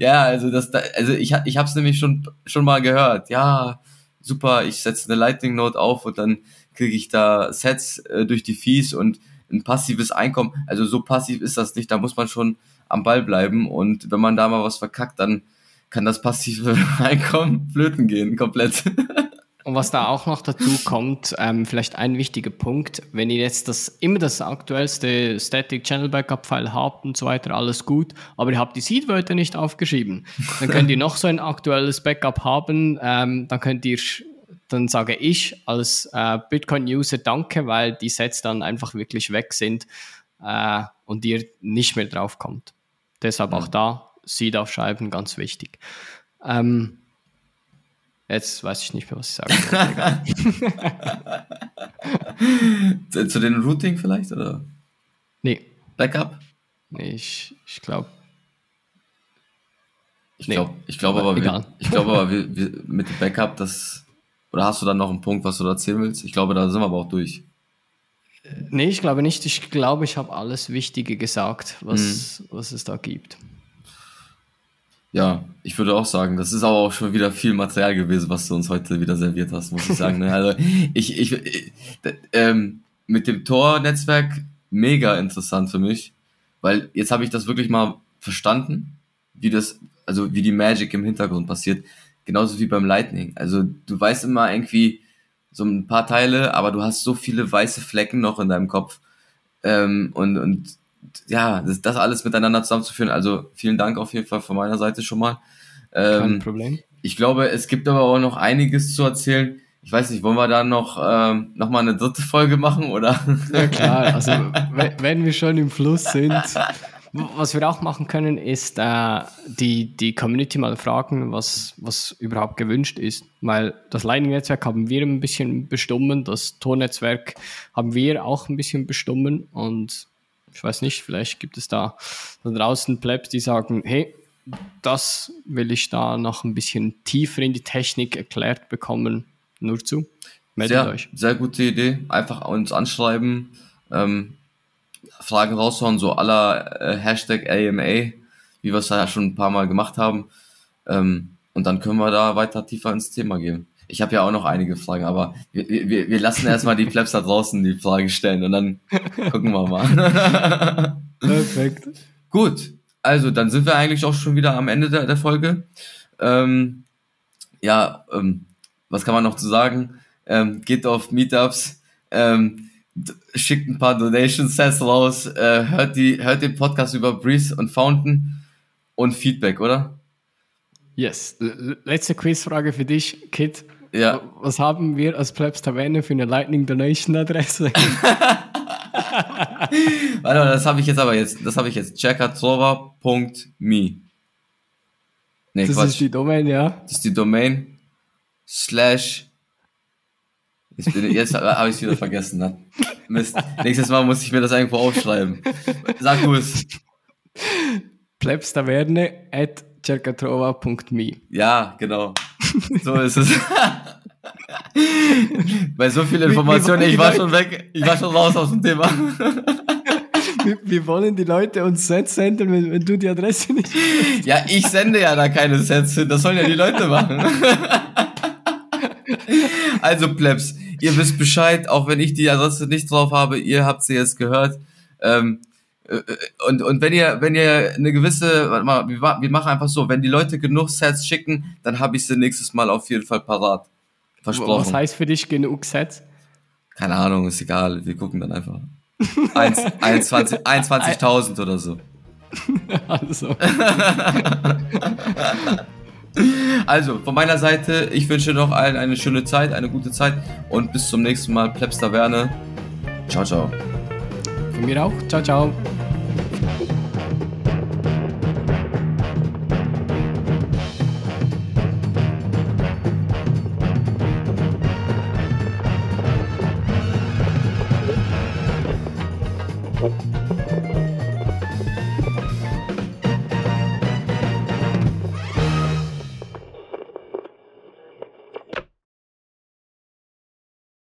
Ja, also das, da, also ich, ich habe es nämlich schon schon mal gehört. Ja, super, ich setze eine Lightning Note auf und dann kriege ich da Sets äh, durch die Fees und ein passives Einkommen. Also so passiv ist das nicht. Da muss man schon am Ball bleiben und wenn man da mal was verkackt, dann kann das passive Einkommen flöten gehen komplett. Und was da auch noch dazu kommt, ähm, vielleicht ein wichtiger Punkt, wenn ihr jetzt das immer das aktuellste Static Channel Backup File habt und so weiter, alles gut, aber ihr habt die Seed-Wörter nicht aufgeschrieben, dann könnt ihr noch so ein aktuelles Backup haben, ähm, dann könnt ihr, dann sage ich als äh, Bitcoin-User Danke, weil die Sets dann einfach wirklich weg sind äh, und ihr nicht mehr drauf kommt. Deshalb auch da Seed aufschreiben, ganz wichtig. Ähm, Jetzt weiß ich nicht mehr, was ich sagen wollte. zu, den Routing vielleicht oder nee, Backup? nee, ich, ich glaube, Ich Nee. glaube, ich glaube Aber aber, wir, ich glaube aber wir, wir, mit dem Backup, das oder hast du dann noch einen Punkt, was du da erzählen willst? Ich glaube, da sind wir aber auch durch. Nee, ich glaube nicht. Ich glaube, ich habe alles Wichtige gesagt, was, was es da gibt. Ja, ich würde auch sagen, das ist aber auch schon wieder viel Material gewesen, was du uns heute wieder serviert hast, muss ich sagen. ne? Also ich, ich, ich d- ähm, mit dem Tor-Netzwerk mega interessant für mich, weil jetzt habe ich das wirklich mal verstanden, wie das, also wie die Magic im Hintergrund passiert, genauso wie beim Lightning. Also du weißt immer irgendwie so ein paar Teile, aber du hast so viele weiße Flecken noch in deinem Kopf ähm, und und ja, das, das alles miteinander zusammenzuführen. Also vielen Dank auf jeden Fall von meiner Seite schon mal. Kein Ähm, Problem. ich glaube, es gibt aber auch noch einiges zu erzählen. Ich weiß nicht, wollen wir da noch, ähm, noch mal eine dritte Folge machen oder? Ja klar, also we- wenn wir schon im Fluss sind. Was wir auch machen können, ist äh, die, die Community mal fragen, was, was überhaupt gewünscht ist. Weil das Lightning-Netzwerk haben wir ein bisschen bestimmen, das Tor-Netzwerk haben wir auch ein bisschen bestimmen. Und ich weiß nicht, vielleicht gibt es da, da draußen Plebs, die sagen, hey, das will ich da noch ein bisschen tiefer in die Technik erklärt bekommen. Nur zu. Meldet Sehr, euch. sehr gute Idee. Einfach uns anschreiben, ähm, Fragen raushauen, so aller äh, Hashtag AMA, wie wir es ja schon ein paar Mal gemacht haben. Ähm, und dann können wir da weiter tiefer ins Thema gehen. Ich habe ja auch noch einige Fragen, aber wir, wir, wir lassen erstmal die Plebs da draußen die Frage stellen und dann gucken wir mal. Perfekt. Gut, also dann sind wir eigentlich auch schon wieder am Ende der, der Folge. Ähm, ja, ähm, was kann man noch zu sagen? Ähm, geht auf Meetups, ähm, schickt ein paar Donation Sets raus, äh, hört, die, hört den Podcast über Breeze und Fountain und Feedback, oder? Yes. Letzte Quizfrage für dich, Kit. Ja. Was haben wir als Plebs Taverne für eine Lightning Donation Adresse? Warte mal, das habe ich jetzt aber jetzt, das habe ich jetzt. checkatrova.me. Nee, Das Quatsch. ist die Domain, ja. Das ist die Domain slash. Jetzt, bin ich- jetzt habe ich es wieder vergessen. Ne? Mist. Nächstes Mal muss ich mir das irgendwo aufschreiben. Sag du es. Plebs Taverne at cercatrova.me. Ja, genau. So ist es. Bei so viel Informationen, ich war schon weg, ich war schon raus aus dem Thema. Wir, wir wollen die Leute uns Sets senden, wenn, wenn du die Adresse nicht. Ja, ich sende ja da keine Sets hin, das sollen ja die Leute machen. Also Plebs, ihr wisst Bescheid, auch wenn ich die Adresse nicht drauf habe, ihr habt sie jetzt gehört. Ähm, äh, und, und wenn ihr, wenn ihr eine gewisse, warte mal, wir, wir machen einfach so, wenn die Leute genug Sets schicken, dann habe ich sie nächstes Mal auf jeden Fall parat. Versprochen. Was heißt für dich genug Sets? Keine Ahnung, ist egal, wir gucken dann einfach. Eins- 21 21.000 oder so. Also, Also, von meiner Seite, ich wünsche noch allen eine schöne Zeit, eine gute Zeit und bis zum nächsten Mal. Plebs Taverne. Ciao, ciao. von mir auch. Ciao, ciao.